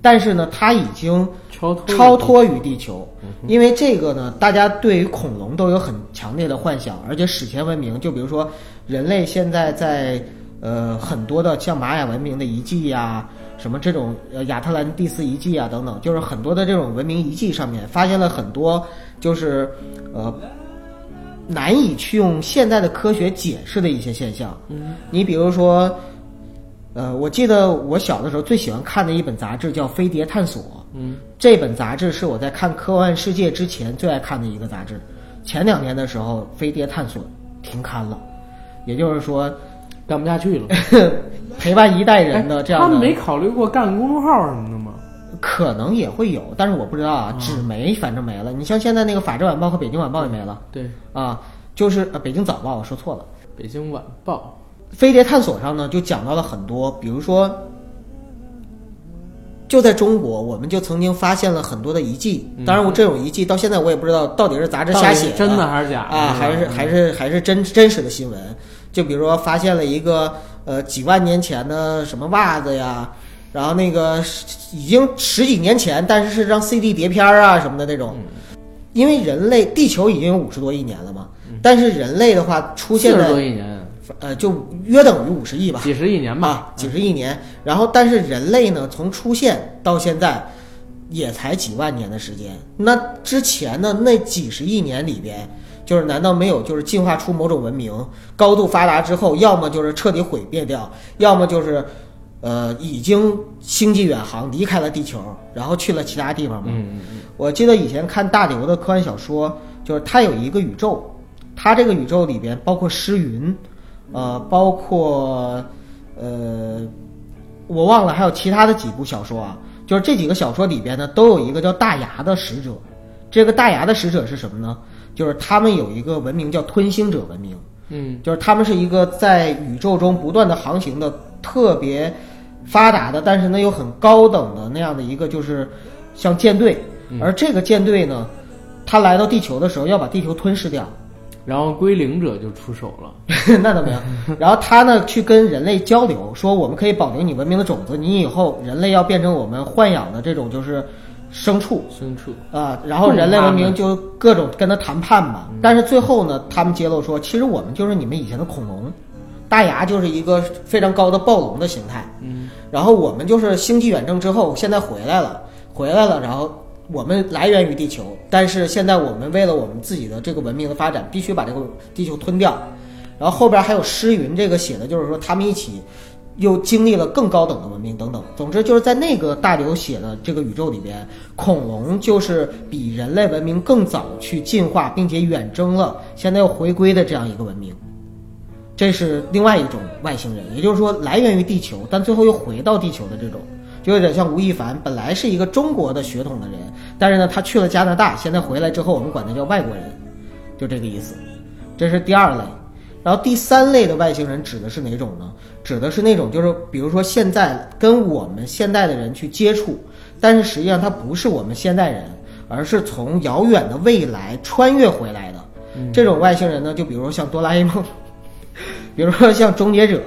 但是呢，它已经超脱超脱于地球，因为这个呢，大家对于恐龙都有很强烈的幻想，而且史前文明，就比如说人类现在在呃很多的像玛雅文明的遗迹呀、什么这种呃亚特兰蒂斯遗迹啊等等，就是很多的这种文明遗迹上面发现了很多就是呃难以去用现在的科学解释的一些现象。嗯你比如说，呃，我记得我小的时候最喜欢看的一本杂志叫《飞碟探索》。嗯这本杂志是我在看《科幻世界》之前最爱看的一个杂志。前两年的时候，《飞碟探索》停刊了，也就是说，干不下去了。陪伴一代人的这样他们没考虑过干公众号什么的吗？可能也会有，但是我不知道啊。嗯纸媒反正没了，你像现在那个《法制晚报》和《北京晚报》也没了对，啊，就是呃《北京早报》，我说错了。北京晚报。飞碟探索上呢，就讲到了很多，比如说，就在中国，我们就曾经发现了很多的遗迹。当然，我这种遗迹到现在我也不知道到底是杂志瞎写的真的还是假的啊，还是还是还是真真实的新闻。就比如说发现了一个呃几万年前的什么袜子呀，然后那个已经十几年前，但是是张 CD 碟片啊什么的那种。因为人类地球已经有五十多亿年了嘛，但是人类的话出现四十多亿年，呃就约等于五十亿吧，几十亿年吧啊，，几十亿年。然后，但是人类呢，从出现到现在，也才几万年的时间。那之前的那几十亿年里边，就是难道没有就是进化出某种文明，高度发达之后，要么就是彻底毁灭掉，要么就是呃已经星际远航离开了地球，然后去了其他地方嘛？嗯嗯我记得以前看大刘的科幻小说，就是他有一个宇宙，他这个宇宙里边包括诗云，呃，包括呃，我忘了还有其他的几部小说啊，就是这几个小说里边呢，都有一个叫大牙的使者。这个大牙的使者是什么呢？就是他们有一个文明叫吞星者文明，嗯就是他们是一个在宇宙中不断的航行的特别发达的，但是呢又很高等的那样的一个就是像舰队，而这个舰队呢，它来到地球的时候要把地球吞噬掉，嗯，然后归零者就出手了。那倒没有。然后他呢去跟人类交流，说我们可以保留你文明的种子，你以后人类要变成我们豢养的这种就是牲畜，牲畜，啊，然后人类文明就各种跟他谈判嘛。嗯但是最后呢，他们揭露说，其实我们就是你们以前的恐龙，大牙就是一个非常高的暴龙的形态。嗯然后我们就是星际远征之后，现在回来了，回来了，然后我们来源于地球，但是现在我们为了我们自己的这个文明的发展，必须把这个地球吞掉。然后后边还有诗云这个写的就是说他们一起又经历了更高等的文明等等。总之就是在那个大刘写的这个宇宙里边，恐龙就是比人类文明更早去进化，并且远征了，现在又回归的这样一个文明。这是另外一种外星人，也就是说来源于地球，但最后又回到地球的这种，就有点像吴亦凡，本来是一个中国的血统的人，但是呢他去了加拿大，现在回来之后我们管他叫外国人，就这个意思。这是第二类。然后第三类的外星人指的是哪种呢？指的是那种就是比如说现在跟我们现代的人去接触，但是实际上他不是我们现代人，而是从遥远的未来穿越回来的。这种外星人呢，就比如说像哆啦 A 梦，比如说像终结者，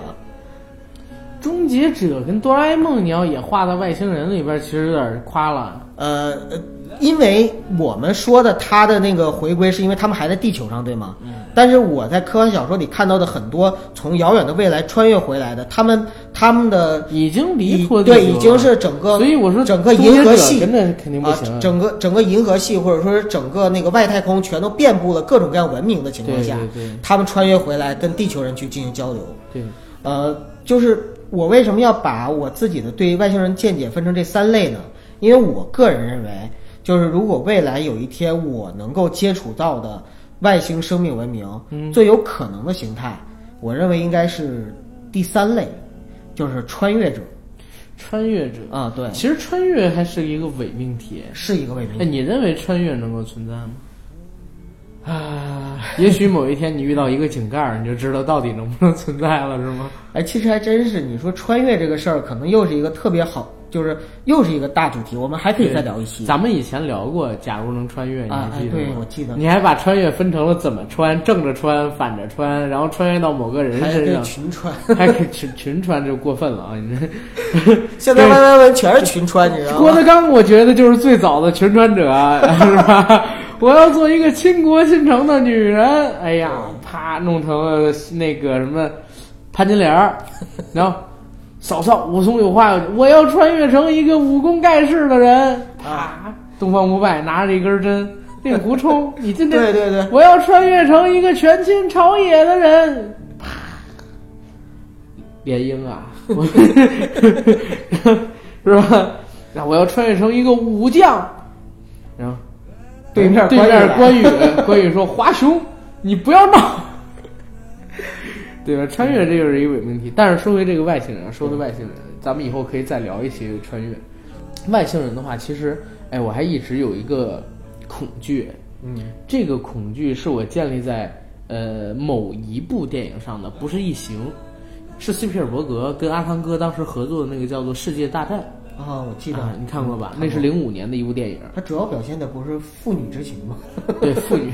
终结者跟哆啦 A 梦，你要也画到外星人里边，其实有点夸了。呃，呃因为我们说的他的那个回归，是因为他们还在地球上，对吗？嗯。但是我在科幻小说里看到的很多从遥远的未来穿越回来的，他们他们的已经离对已经是整个，所以我说整个银河系肯定不行啊，整个整个银河系或者说是整个那个外太空全都遍布了各种各样文明的情况对下，对对他们穿越回来跟地球人去进行交流。对，呃，就是我为什么要把我自己的对外星人见解分成这三类呢？因为我个人认为，就是如果未来有一天我能够接触到的外星生命文明，嗯。最有可能的形态，我认为应该是第三类，就是穿越者穿越者。啊，对，其实穿越还是一个伪命题。是一个伪命题。你认为穿越能够存在吗？啊，也许某一天你遇到一个井盖，你就知道到底能不能存在了，是吗？哎，其实还真是，你说穿越这个事儿，可能又是一个特别好，就是又是一个大主题，我们还可以再聊一期。咱们以前聊过，假如能穿越，你还记得吗？对，我记得。你还把穿越分成了怎么穿，正着穿、反着穿，然后穿越到某个人还可以身上，群穿，还可以群群穿，就过分了啊！你这 现在 Y Y 文全是群穿，你知道吗？郭德纲，我觉得就是最早的群穿者，是吧？我要做一个倾国倾城的女人，哎呀，啪弄成了那个什么潘金莲儿，然后嫂嫂武松有话要讲，我要穿越成一个武功盖世的人，啪，东方不败拿着一根针，令狐冲，你今天 对对对，我要穿越成一个权倾朝野的人，啪，联姻啊，我 是吧？那我要穿越成一个武将，然后对面对面关羽，关羽说：“华雄，你不要闹。”对吧？穿越这就是一个伪命题。但是说回这个外星人，啊说回外星人，咱们以后可以再聊一些穿越。外星人的话，其实，哎，我还一直有一个恐惧，嗯，这个恐惧是我建立在呃某一部电影上的，不是异形，是斯皮尔伯格跟阿汤哥当时合作的那个叫做《世界大战啊，我记》得啊，你看过吧？那是零五年的一部电影，它主要表现的不是父女之情吗？对父女，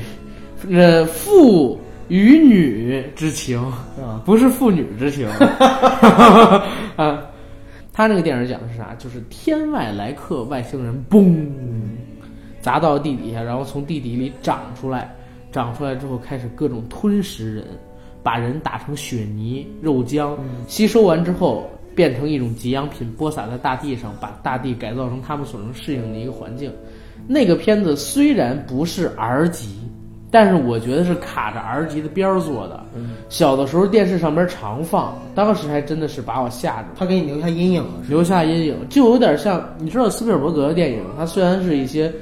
呃父与女之情，啊？不是父女之情 啊。他那个电影讲的是啥？就是天外来客外星人，嘣，砸到地底下，然后从地底里长出来，长出来之后开始各种吞食人，把人打成血泥、肉浆，吸收完之后变成一种给养品，播撒在大地上，把大地改造成他们所能适应的一个环境。那个片子虽然不是 R 级，但是我觉得是卡着 R 级的边儿做的。小的时候电视上边常放，当时还真的是把我吓着。他给你留下阴影了，是吧？留下阴影，就有点像你知道斯皮尔伯格的电影，它虽然是一些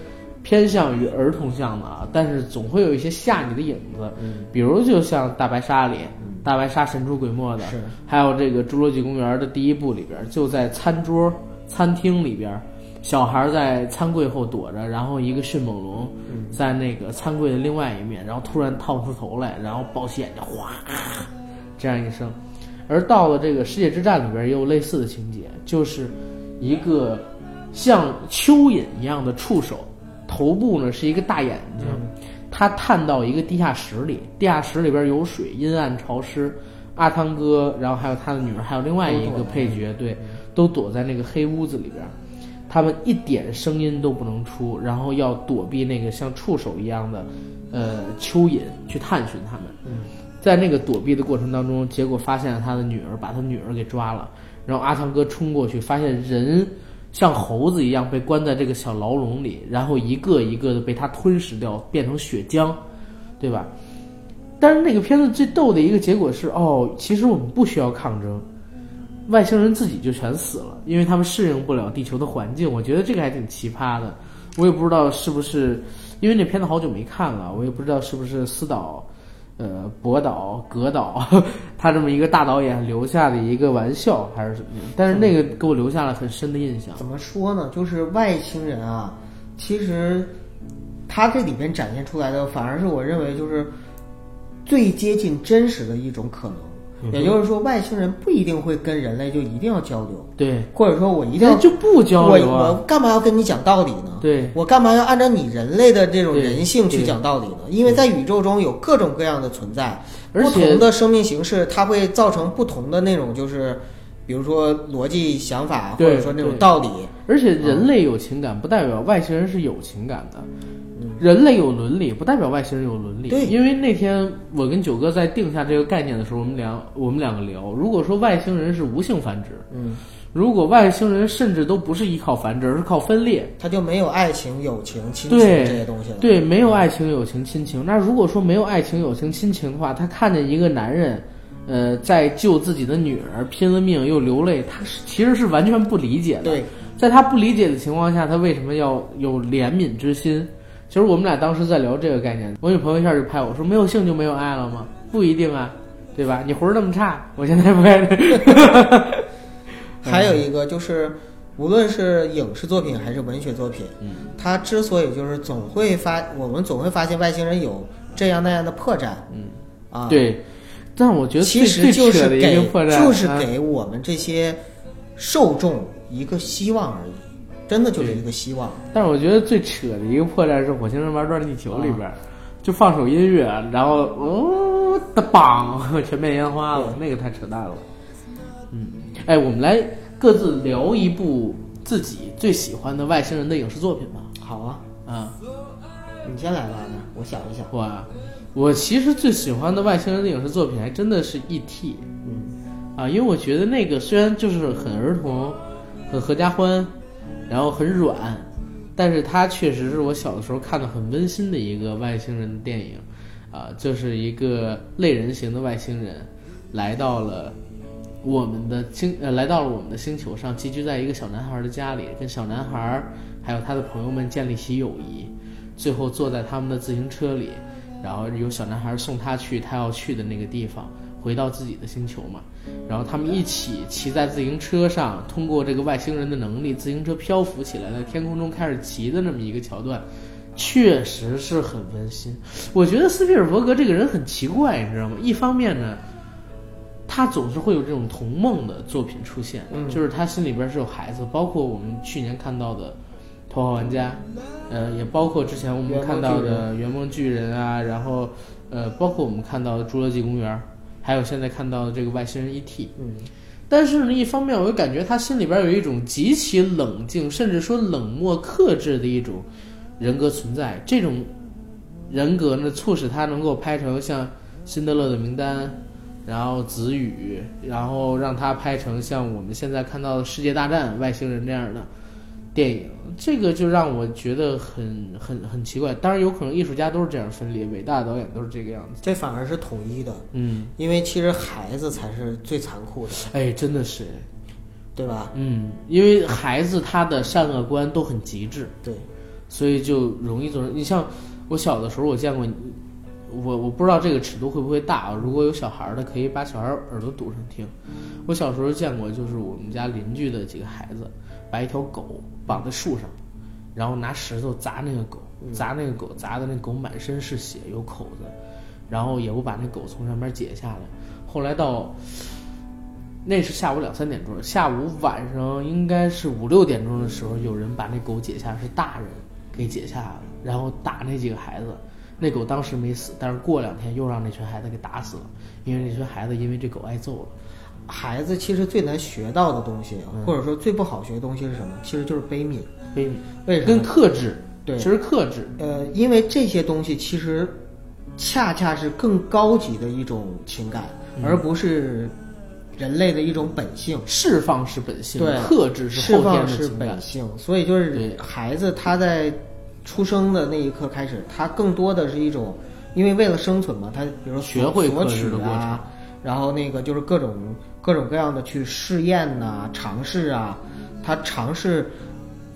偏向于儿童向的啊，但是总会有一些吓你的影子，嗯。比如就像大白鲨里，大白鲨神出鬼没的，是。还有这个侏罗纪公园的第一部里边，就在餐桌餐厅里边，小孩在餐柜后躲着，然后一个迅猛龙在那个餐柜的另外一面，然后突然探出头来，然后抱起眼睛，哗，这样一声。而到了这个世界之战里边，也有类似的情节，就是一个像蚯蚓一样的触手，头部呢是一个大眼睛，他探到一个地下室里，地下室里边有水，阴暗潮湿。阿汤哥，然后还有他的女儿，还有另外一个配角，对，都躲在那个黑屋子里边，他们一点声音都不能出，然后要躲避那个像触手一样的呃蚯蚓去探寻他们。在那个躲避的过程当中，结果发现了他的女儿，把他女儿给抓了。然后阿汤哥冲过去，发现人像猴子一样被关在这个小牢笼里，然后一个一个的被他吞噬掉，变成血浆，对吧？但是那个片子最逗的一个结果是，哦，其实我们不需要抗争，外星人自己就全死了，因为他们适应不了地球的环境。我觉得这个还挺奇葩的，我也不知道是不是，因为那片子好久没看了，我也不知道是不是斯导。呃，博导、格导，他这么一个大导演留下的一个玩笑还是什么？但是那个给我留下了很深的印象。怎么说呢？就是外星人啊，其实他这里边展现出来的，反而是我认为就是最接近真实的一种可能。也就是说，外星人不一定会跟人类就一定要交流，对，或者说我一定要就不交流啊！我干嘛要跟你讲道理呢？对，我干嘛要按照你人类的这种人性去讲道理呢？因为在宇宙中有各种各样的存在，不同的生命形式，它会造成不同的那种就是，比如说逻辑想法，或者说那种道理。而且人类有情感，不代表外星人是有情感的。人类有伦理，不代表外星人有伦理。对，因为那天我跟九哥在定下这个概念的时候，我们俩我们两个聊，如果说外星人是无性繁殖，嗯，如果外星人甚至都不是依靠繁殖，而是靠分裂，他就没有爱情、友情、亲情这些东西了。对，没有爱情、友情、亲情。那如果说没有爱情、友情、亲情的话，他看见一个男人，呃，在救自己的女儿，拼了命又流泪，他是其实是完全不理解的。对，在他不理解的情况下，他为什么要有怜悯之心？其实我们俩当时在聊这个概念，我女朋友一下就拍我说：“没有性就没有爱了吗？不一定啊，对吧？你魂儿那么差，我现在不爱。还有一个就是，无论是影视作品还是文学作品，嗯，它之所以就是总会发，我们总会发现外星人有这样那样的破绽，嗯，啊，对。但我觉得其实就是给，就是给我们这些受众一个希望而已。真的就是一个希望，但是我觉得最扯的一个破绽是《火星人玩转地球》里边，就放首音乐，然后哦的梆，全变烟花了，那个太扯淡了。嗯，哎，我们来各自聊一部自己最喜欢的外星人的影视作品吧。好啊，啊，你先来吧，那我想一想。我，我其实最喜欢的外星人的影视作品还真的是 E.T.，嗯，啊，因为我觉得那个虽然就是很儿童，很合家欢。然后很软，但是它确实是我小的时候看的很温馨的一个外星人的电影，啊，就是一个类人型的外星人，来到了我们的星呃，来到了我们的星球上，寄居在一个小男孩的家里，跟小男孩还有他的朋友们建立起友谊，最后坐在他们的自行车里，然后由小男孩送他去他要去的那个地方。回到自己的星球嘛，然后他们一起骑在自行车上，通过这个外星人的能力，自行车漂浮起来，在天空中开始骑的那么一个桥段，确实是很温馨。我觉得斯皮尔伯格这个人很奇怪，你知道吗？一方面呢，他总是会有这种童梦的作品出现，就是他心里边是有孩子，包括我们去年看到的《头号玩家》，呃，也包括之前我们看到的《圆梦巨人》啊，然后呃，包括我们看到的《侏罗纪公园》。还有现在看到的这个外星人 E.T.，嗯，但是呢，一方面我又感觉他心里边有一种极其冷静，甚至说冷漠克制的一种人格存在。这种人格呢，促使他能够拍成像《辛德勒的名单》，然后《子语》，然后让他拍成像我们现在看到的《世界大战外星人》这样的。电影这个就让我觉得很很很奇怪，当然有可能艺术家都是这样分裂，伟大的导演都是这个样子。这反而是统一的，嗯，因为其实孩子才是最残酷的，哎，真的是，对吧？嗯，因为孩子他的善恶观都很极致，对，所以就容易做成。你像我小的时候，我见过，我我不知道这个尺度会不会大啊？如果有小孩的，可以把小孩耳朵堵上听。我小时候见过，就是我们家邻居的几个孩子。把一条狗绑在树上，然后拿石头砸那个狗，砸那个狗，砸的那狗满身是血，有口子，然后也不把那狗从上面解下来。后来到那是下午两三点钟，下午晚上应该是五六点钟的时候，有人把那狗解下，是大人给解下来了，然后打那几个孩子。那狗当时没死，但是过两天又让那群孩子给打死了，因为那群孩子因为这狗挨揍了。孩子其实最难学到的东西，或者说最不好学的东西是什么？其实就是悲悯，悲悯。为什么？跟克制。对，其实克制。呃，因为这些东西其实恰恰是更高级的一种情感，而不是人类的一种本性，释放是本性，对克制是释后天的情感本。性，所以就是孩子他在出生的那一刻开始，他更多的是一种，因为为了生存嘛，他比如说学会索取克制的过程啊，然后那个就是各种各种各样的去试验呐、尝试啊，他尝试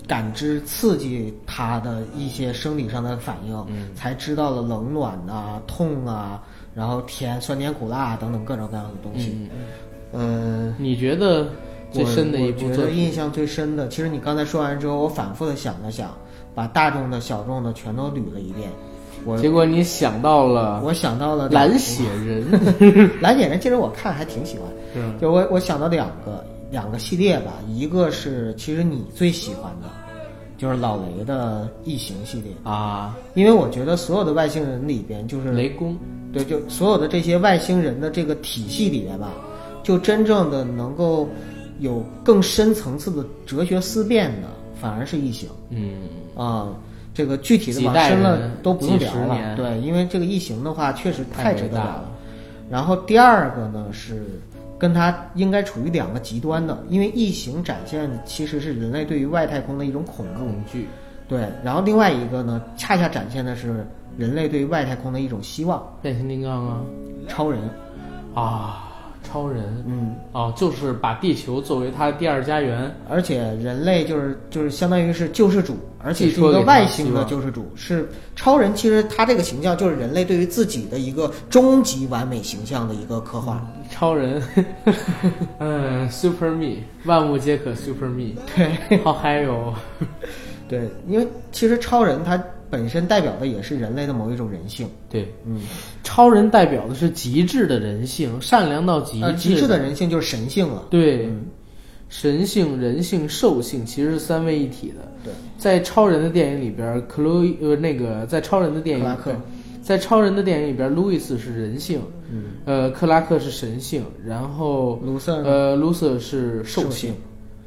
感知刺激他的一些生理上的反应，嗯才知道了冷暖啊、痛啊，然后甜、酸甜苦辣等等各种各样的东西。嗯，嗯，你觉得最深的一我我觉部作品？得印象最深的，其实你刚才说完之后，我反复的想了想，把大众的、小众的全都捋了一遍。我结果你想到了我想到了蓝血人 蓝血人，其实我看还挺喜欢。是吧就我我想到两个两个系列吧，一个是其实你最喜欢的，就是老雷的异形系列，啊，因为我觉得所有的外星人里边，就是雷公，对，就所有的这些外星人的这个体系里边吧，就真正的能够有更深层次的哲学思辨的，反而是异形嗯，啊。这个具体的往深了都不用聊了，对，因为这个异形的话确实太太值得聊了。然后第二个呢是跟它应该处于两个极端的，因为异形展现其实是人类对于外太空的一种恐惧，对。然后另外一个呢，恰恰展现的是人类对于外太空的一种希望。变形金刚啊，超人，啊，超人，嗯，哦，就是把地球作为他的第二家园，而且人类就是就是相当于是救世主，而且是一个外星的救世主。是超人，其实他这个形象就是人类对于自己的一个终极完美形象的一个刻画。超人，嗯，Super Me，万物皆可 Super Me，对。好嗨哟，对，因为其实超人他本身代表的也是人类的某一种人性，对，嗯，超人代表的是极致的人性，善良到极呃，致极致的人性就是神性了。对，嗯。神性、人性、兽性其实是三位一体的。对，在超人的电影里边，克洛伊呃那个在超人的电影克拉克。对在超人的电影里边，路易斯是人性，嗯，呃，克拉克是神性，然后卢瑟呃，卢瑟是兽性，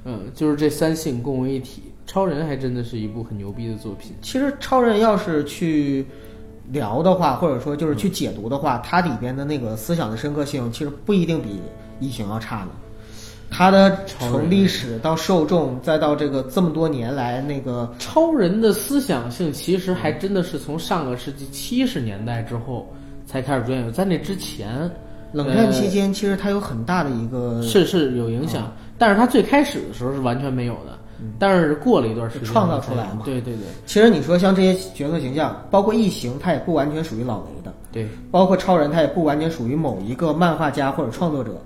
嗯，就是这三性共为一体。超人还真的是一部很牛逼的作品。其实超人要是去聊的话，或者说就是去解读的话，它里边的那个思想的深刻性，其实不一定比异形要差的。它的从历史到受众，再到这个这么多年来那个，超人的思想性其实还真的是从上个世纪七十年代之后才开始专有，在那之前，冷战期间，其实它有很大的一个是是有影响，但是他最开始的时候是完全没有的，但是过了一段时间创造出来嘛。对对对其实你说像这些角色形象，包括异形，它也不完全属于老雷的。对，包括超人，他也不完全属于某一个漫画家或者创作者，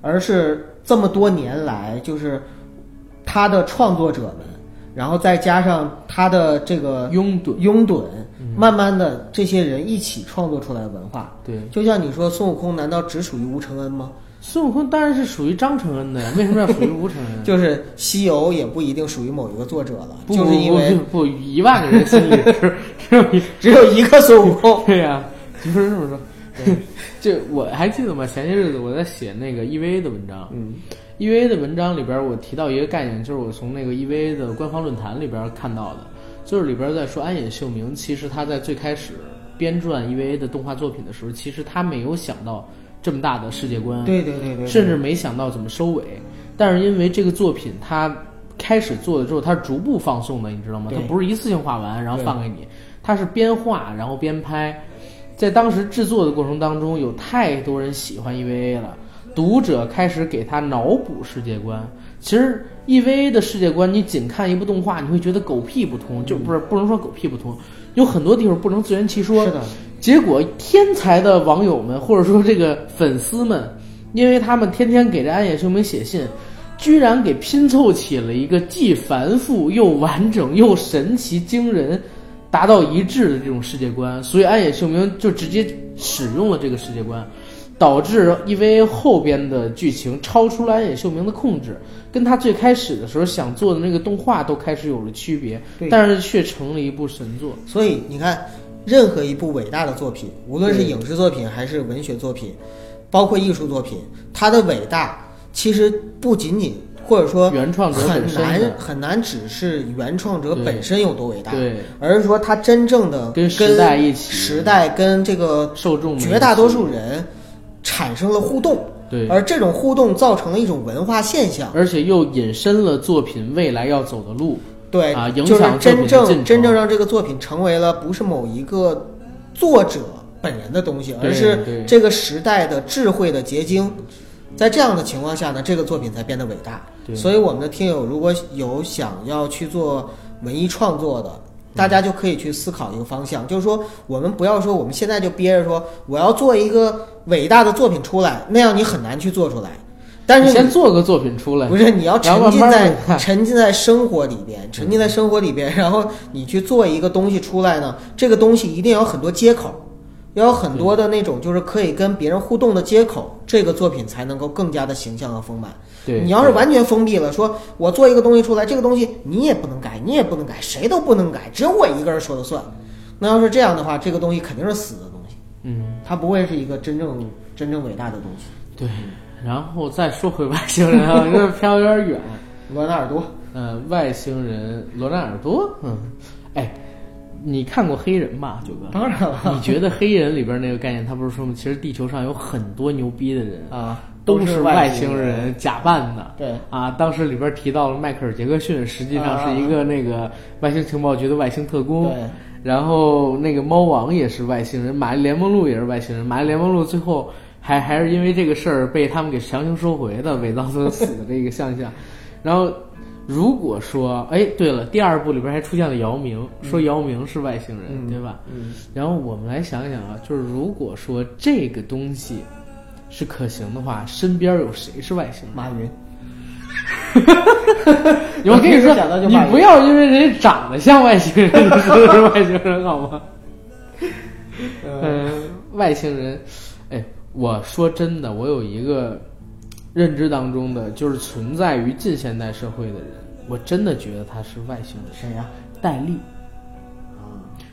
而是这么多年来，就是他的创作者们，然后再加上他的这个拥趸，拥趸，慢慢的这些人一起创作出来的文化。对，就像你说孙悟空，难道只属于吴承恩吗？孙悟空当然是属于张承恩的呀，为什么要属于吴承恩？就是西游也不一定属于某一个作者了，就是因为不不，一万个人心里只只 有一只有一个孙悟空。对呀、就是这么说。就我还记得吗？前些日子我在写那个 EVA 的文章嗯，EVA 的文章里边我提到一个概念，就是我从那个 EVA 的官方论坛里边看到的，就是里边在说安野秀明，其实他在最开始编撰 EVA 的动画作品的时候，其实他没有想到这么大的世界观，对对对对对，甚至没想到怎么收尾。但是因为这个作品它开始做了之后，它是逐步放送的，你知道吗？它不是一次性画完然后放给你，它是边画然后边拍。在当时制作的过程当中，有太多人喜欢 EVA 了，读者开始给他脑补世界观。其实 EVA 的世界观，你仅看一部动画，你会觉得狗屁不通，就不是不能说狗屁不通，有很多地方不能自圆其说。是的，结果天才的网友们，或者说这个粉丝们，因为他们天天给这安野秀明写信，居然给拼凑起了一个既繁复又完整又神奇惊人、达到一致的这种世界观。所以安野秀明就直接使用了这个世界观，导致因为后边的剧情超出了安野秀明的控制，跟他最开始的时候想做的那个动画都开始有了区别，但是却成了一部神作。所以你看，任何一部伟大的作品，无论是影视作品还是文学作品，包括艺术作品，它的伟大其实不仅仅或者说原创者很难很难只是原创者本身有多伟大，对。而是说他真正的跟时代一起。时代跟这个受众绝大多数人产生了互动，对，而这种互动造成了一种文化现象。而且又引申了作品未来要走的路。对，啊影就是响真正真正让这个作品成为了不是某一个作者本人的东西，而是这个时代的智慧的结晶。在这样的情况下呢，这个作品才变得伟大。对所以我们的听友如果有想要去做文艺创作的，大家就可以去思考一个方向，就是说我们不要说我们现在就憋着说我要做一个伟大的作品出来，那样你很难去做出来。但你是你先做个作品出来不，是你要沉浸在沉浸在生活里边，沉浸在生活里边，然后你去做一个东西出来呢，这个东西一定要有很多接口，要有很多的那种就是可以跟别人互动的接口，这个作品才能够更加的形象和丰满。对，你要是完全封闭了，说我做一个东西出来，这个东西你也不能改，你也不能改，谁都不能改，只有我一个人说了算。那要是这样的话，这个东西肯定是死的东西，嗯，它不会是一个真正真正伟大的东西。对。然后再说回外星人啊，这飘有点远。罗纳尔多，呃，外星人罗纳尔多，嗯，哎，你看过黑人吧，九哥？当然了，你觉得黑人里边那个概念，他不是说吗？其实地球上有很多牛逼的人，啊，都是外星星人假扮的。对，啊，当时里边提到了迈克尔·杰克逊，实际上是一个那个外星情报局的外星特工。对，然后那个猫王也是外星人，玛丽莲梦露也是外星人。玛丽莲梦露最后还还是因为这个事儿被他们给强行收回的，伪造成死的这个象象。然后如果说，哎，对了，第二部里边还出现了姚明，说姚明是外星人，嗯对吧？嗯，然后我们来想想啊，就是如果说这个东西是可行的话，身边有谁是外星人？马云，我跟你说想到，就你马云不要因为人家长得像外星人，你说是外星人好吗？嗯，外星人，哎，我说真的，我有一个认知当中的，就是存在于近现代社会的人，我真的觉得他是外星人。谁呀？戴笠，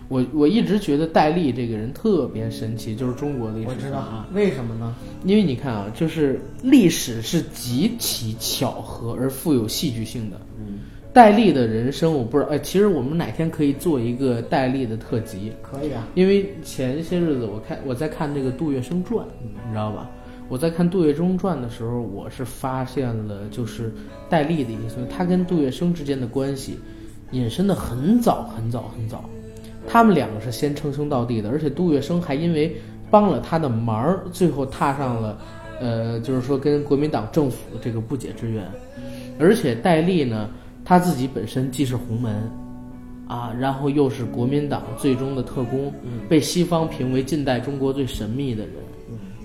我我一直觉得戴笠这个人特别神奇，就是中国历我知道啊，，为什么呢？因为你看啊，就是历史是极其巧合而富有戏剧性的。嗯，戴笠的人生，我不知道，哎，其实我们哪天可以做一个戴笠的特辑，可以啊。因为前些日子我看我在看这个《杜月笙传》，你知道吧？我在看《杜月笙传》的时候，我是发现了就是戴笠的一些，他跟杜月笙之间的关系引申的很早。很早很早，他们两个是先称兄道弟的，而且杜月笙还因为帮了他的忙，最后踏上了，呃，就是说跟国民党政府这个不解之缘，而且戴笠呢，他自己本身既是洪门。啊，然后又是国民党最终的特工，被西方评为近代中国最神秘的人，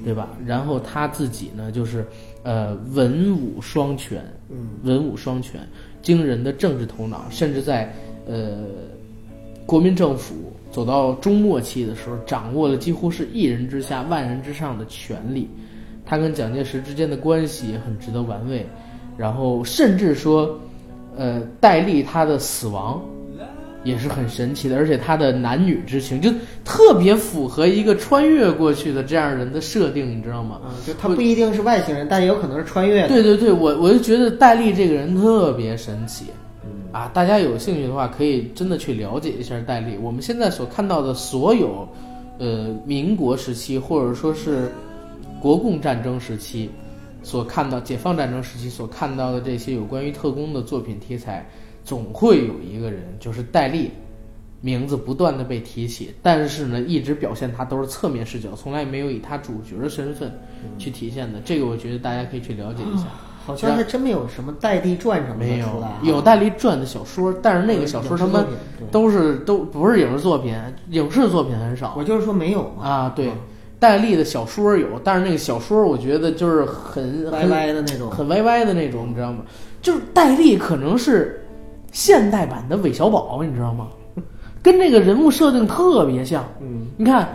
对吧？然后他自己呢，就是呃文武双全，嗯，文武双全，惊人的政治头脑，甚至在呃国民政府走到中末期的时候，掌握了几乎是一人之下、万人之上的权力。他跟蒋介石之间的关系也很值得玩味，然后甚至说，呃，戴笠他的死亡也是很神奇的，而且他的男女之情就特别符合一个穿越过去的这样人的设定，你知道吗？嗯，就他不一定是外星人，但也有可能是穿越的。对对对，我我就觉得戴笠这个人特别神奇，啊，大家有兴趣的话，可以真的去了解一下戴笠。我们现在所看到的所有，呃，民国时期或者说是国共战争时期所看到、解放战争时期所看到的这些有关于特工的作品题材，总会有一个人就是戴笠。名字不断的被提起，但是呢，一直表现他都是侧面视角，从来没有以他主角的身份去体现的。这个我觉得大家可以去了解一下。好像还真没有什么戴笠传什么没有的出来啊。有戴笠传的小说，但是那个小说他们都是都不是影视作品，影视作品很少我就是说没有嘛，啊。对，戴笠的小说有，但是那个小说我觉得就是很歪歪的那种。很歪歪的那种，你知道吗？就是戴笠可能是现代版的韦小宝，你知道吗？跟这个人物设定特别像。嗯你看，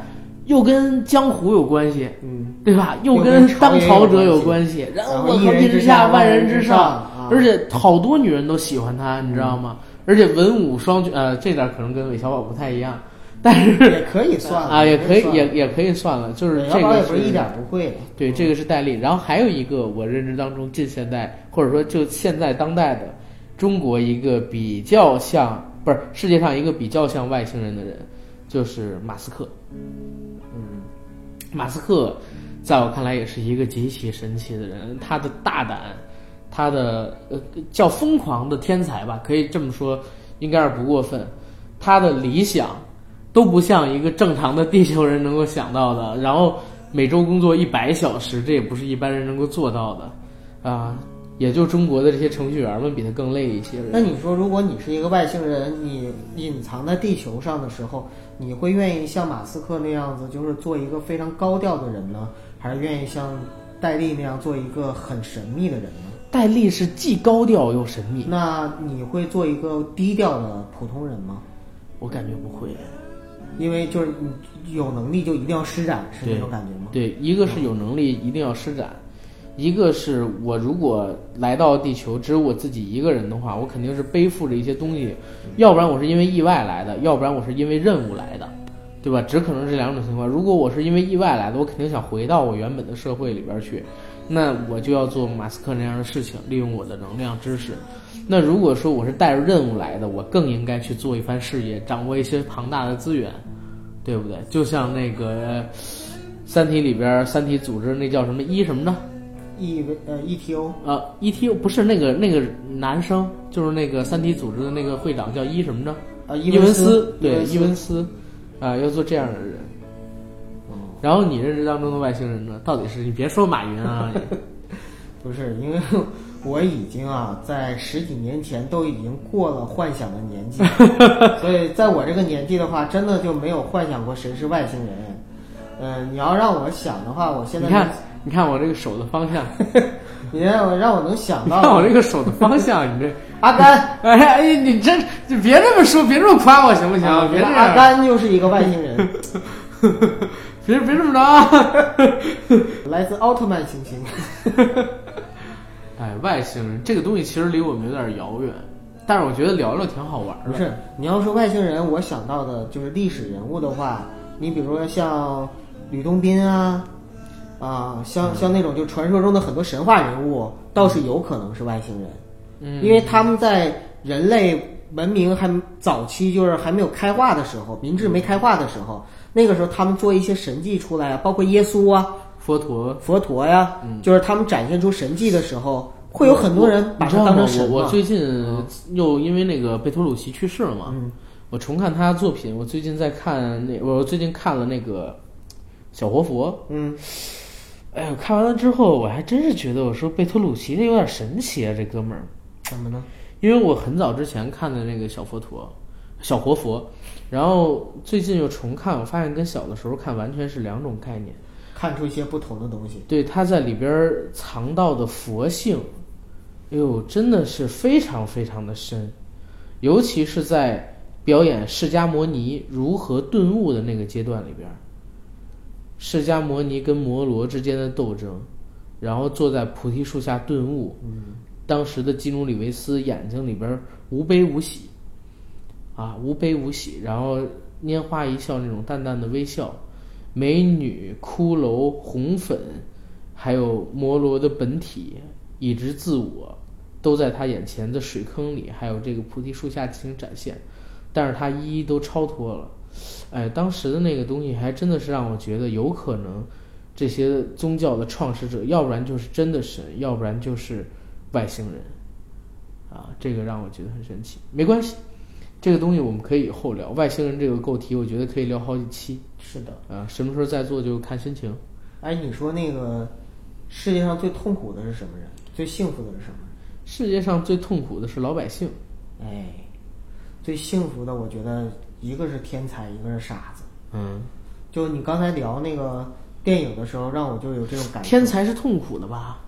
又跟江湖有关系，嗯，对吧？又跟当朝者有关系然然后一人之下，万人之之上啊而且好多女人都喜欢他，你知道吗？而且文武双全，呃，这点可能跟韦小宝不太一样，但是也可以算了啊，也可以，也也可以算了，就是这个是一点不会。对，这个是戴笠。然后还有一个我认知当中近现代或者说就现在当代的中国一个比较像，不是世界上一个比较像外星人的人，就是马斯克。嗯，马斯克在我看来也是一个极其神奇的人。他的大胆，他的呃叫疯狂的天才吧，可以这么说，应该是不过分。他的理想都不像一个正常的地球人能够想到的。然后每周工作一百小时，这也不是一般人能够做到的啊。也就中国的这些程序员们比他更累一些。那你说，如果你是一个外星人，你隐藏在地球上的时候，你会愿意像马斯克那样子，就是做一个非常高调的人呢，还是愿意像戴笠那样做一个很神秘的人呢？戴笠是既高调又神秘。那你会做一个低调的普通人吗？我感觉不会，因为就是你有能力就一定要施展，是那种感觉吗？对，一个是有能力一定要施展。一个是我如果来到地球只有我自己一个人的话，我肯定是背负着一些东西，要不然我是因为意外来的，要不然我是因为任务来的，对吧？只可能是两种情况。如果我是因为意外来的，我肯定想回到我原本的社会里边去，那我就要做马斯克那样的事情，利用我的能量知识。那如果说我是带着任务来的，我更应该去做一番事业，掌握一些庞大的资源，对不对？就像那个《三体》里边，三体组织那叫什么一什么呢？E 呃 E T O 呃 E T O 不是那个那个男生，就是那个三体组织的那个会长叫伊什么着？啊伊文斯，对伊文斯，啊要做这样的人。然后你认知当中的外星人呢？到底是你别说马云啊，不是因为我已经啊在十几年前都已经过了幻想的年纪，所以在我这个年纪的话，真的就没有幻想过谁是外星人。嗯，你要让我想的话，我现在你看。你看我这个手的方向，你让我让我能想到。看我这个手的方向，你这 阿甘，哎哎，你这你别这么说，别这么夸我行不行？别这样。阿甘就是一个外星人，别别这么着啊！来自奥特曼星星。哎，外星人这个东西其实离我们有点遥远，但是我觉得聊聊挺好玩的。不是，你要说外星人，我想到的就是历史人物的话，你比如说像吕洞宾啊。啊，像像那种就传说中的很多神话人物，倒是有可能是外星人，嗯，因为他们在人类文明还早期，就是还没有开化的时候，民智没开化的时候，那个时候他们做一些神迹出来啊，包括耶稣啊、佛陀、佛陀呀，就是他们展现出神迹的时候，会有很多人把它当成神我最近又因为那个贝托鲁奇去世了嘛，嗯，我重看他的作品，我最近在看那，我最近看了那个小活佛，嗯。哎我看完了之后，我还真是觉得，我说贝托鲁奇这有点神奇啊，这哥们儿。怎么呢？因为我很早之前看的那个小佛陀、小活佛，然后最近又重看，我发现跟小的时候看完全是两种概念，看出一些不同的东西。对，他在里边藏到的佛性，哎呦，真的是非常非常的深，尤其是在表演释迦摩尼如何顿悟的那个阶段里边。释迦摩尼跟摩罗之间的斗争，然后坐在菩提树下顿悟。嗯，当时的基努里维斯眼睛里边无悲无喜，啊，无悲无喜，然后拈花一笑那种淡淡的微笑，美女、骷髅、红粉，还有摩罗的本体以及自我，都在他眼前的水坑里，还有这个菩提树下进行展现，但是他一一都超脱了。哎，当时的那个东西还真的是让我觉得有可能，这些宗教的创始者，要不然就是真的神，要不然就是外星人，啊，这个让我觉得很神奇。没关系，这个东西我们可以以后聊。外星人这个构题，我觉得可以聊好几期。是的，啊，什么时候再做就看心情。哎，你说那个世界上最痛苦的是什么人？最幸福的是什么？世界上最痛苦的是老百姓。哎，最幸福的，我觉得。一个是天才，一个是傻子。嗯，就你刚才聊那个电影的时候，让我就有这种感觉。天才是痛苦的吧？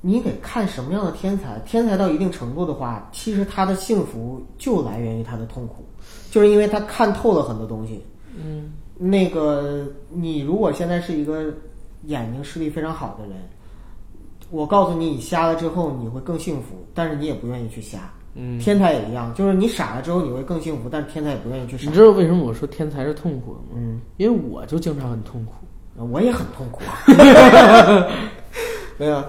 你得看什么样的天才。天才到一定程度的话，其实他的幸福就来源于他的痛苦，就是因为他看透了很多东西。嗯，那个你如果现在是一个眼睛视力非常好的人，我告诉你，你瞎了之后你会更幸福，但是你也不愿意去瞎。嗯，天才也一样，就是你傻了之后你会更幸福，但是天才也不愿意去傻。你知道为什么我说天才是痛苦的吗？嗯，因为我就经常很痛苦，我也很痛苦啊。对啊，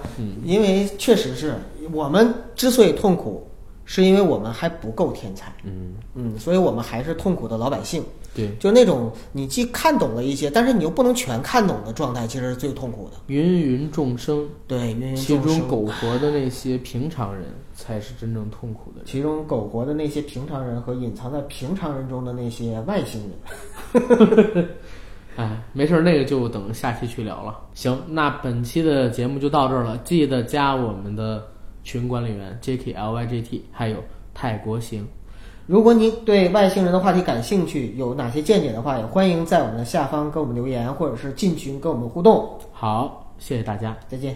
因为确实是我们之所以痛苦，是因为我们还不够天才，嗯，嗯，所以我们还是痛苦的老百姓。对，就那种你既看懂了一些，但是你又不能全看懂的状态，其实是最痛苦的。芸芸众生，对，芸芸其中众生苟活的那些平常人才是真正痛苦的人。其中苟活的那些平常人和隐藏在平常人中的那些外星人。哎，没事儿，那个就等下期去聊了。行，那本期的节目就到这儿了，记得加我们的群管理员 J K L Y J T，还有泰国行。如果你对外星人的话题感兴趣，有哪些见解的话，也欢迎在我们的下方跟我们留言，或者是进群跟我们互动。好，谢谢大家。再见。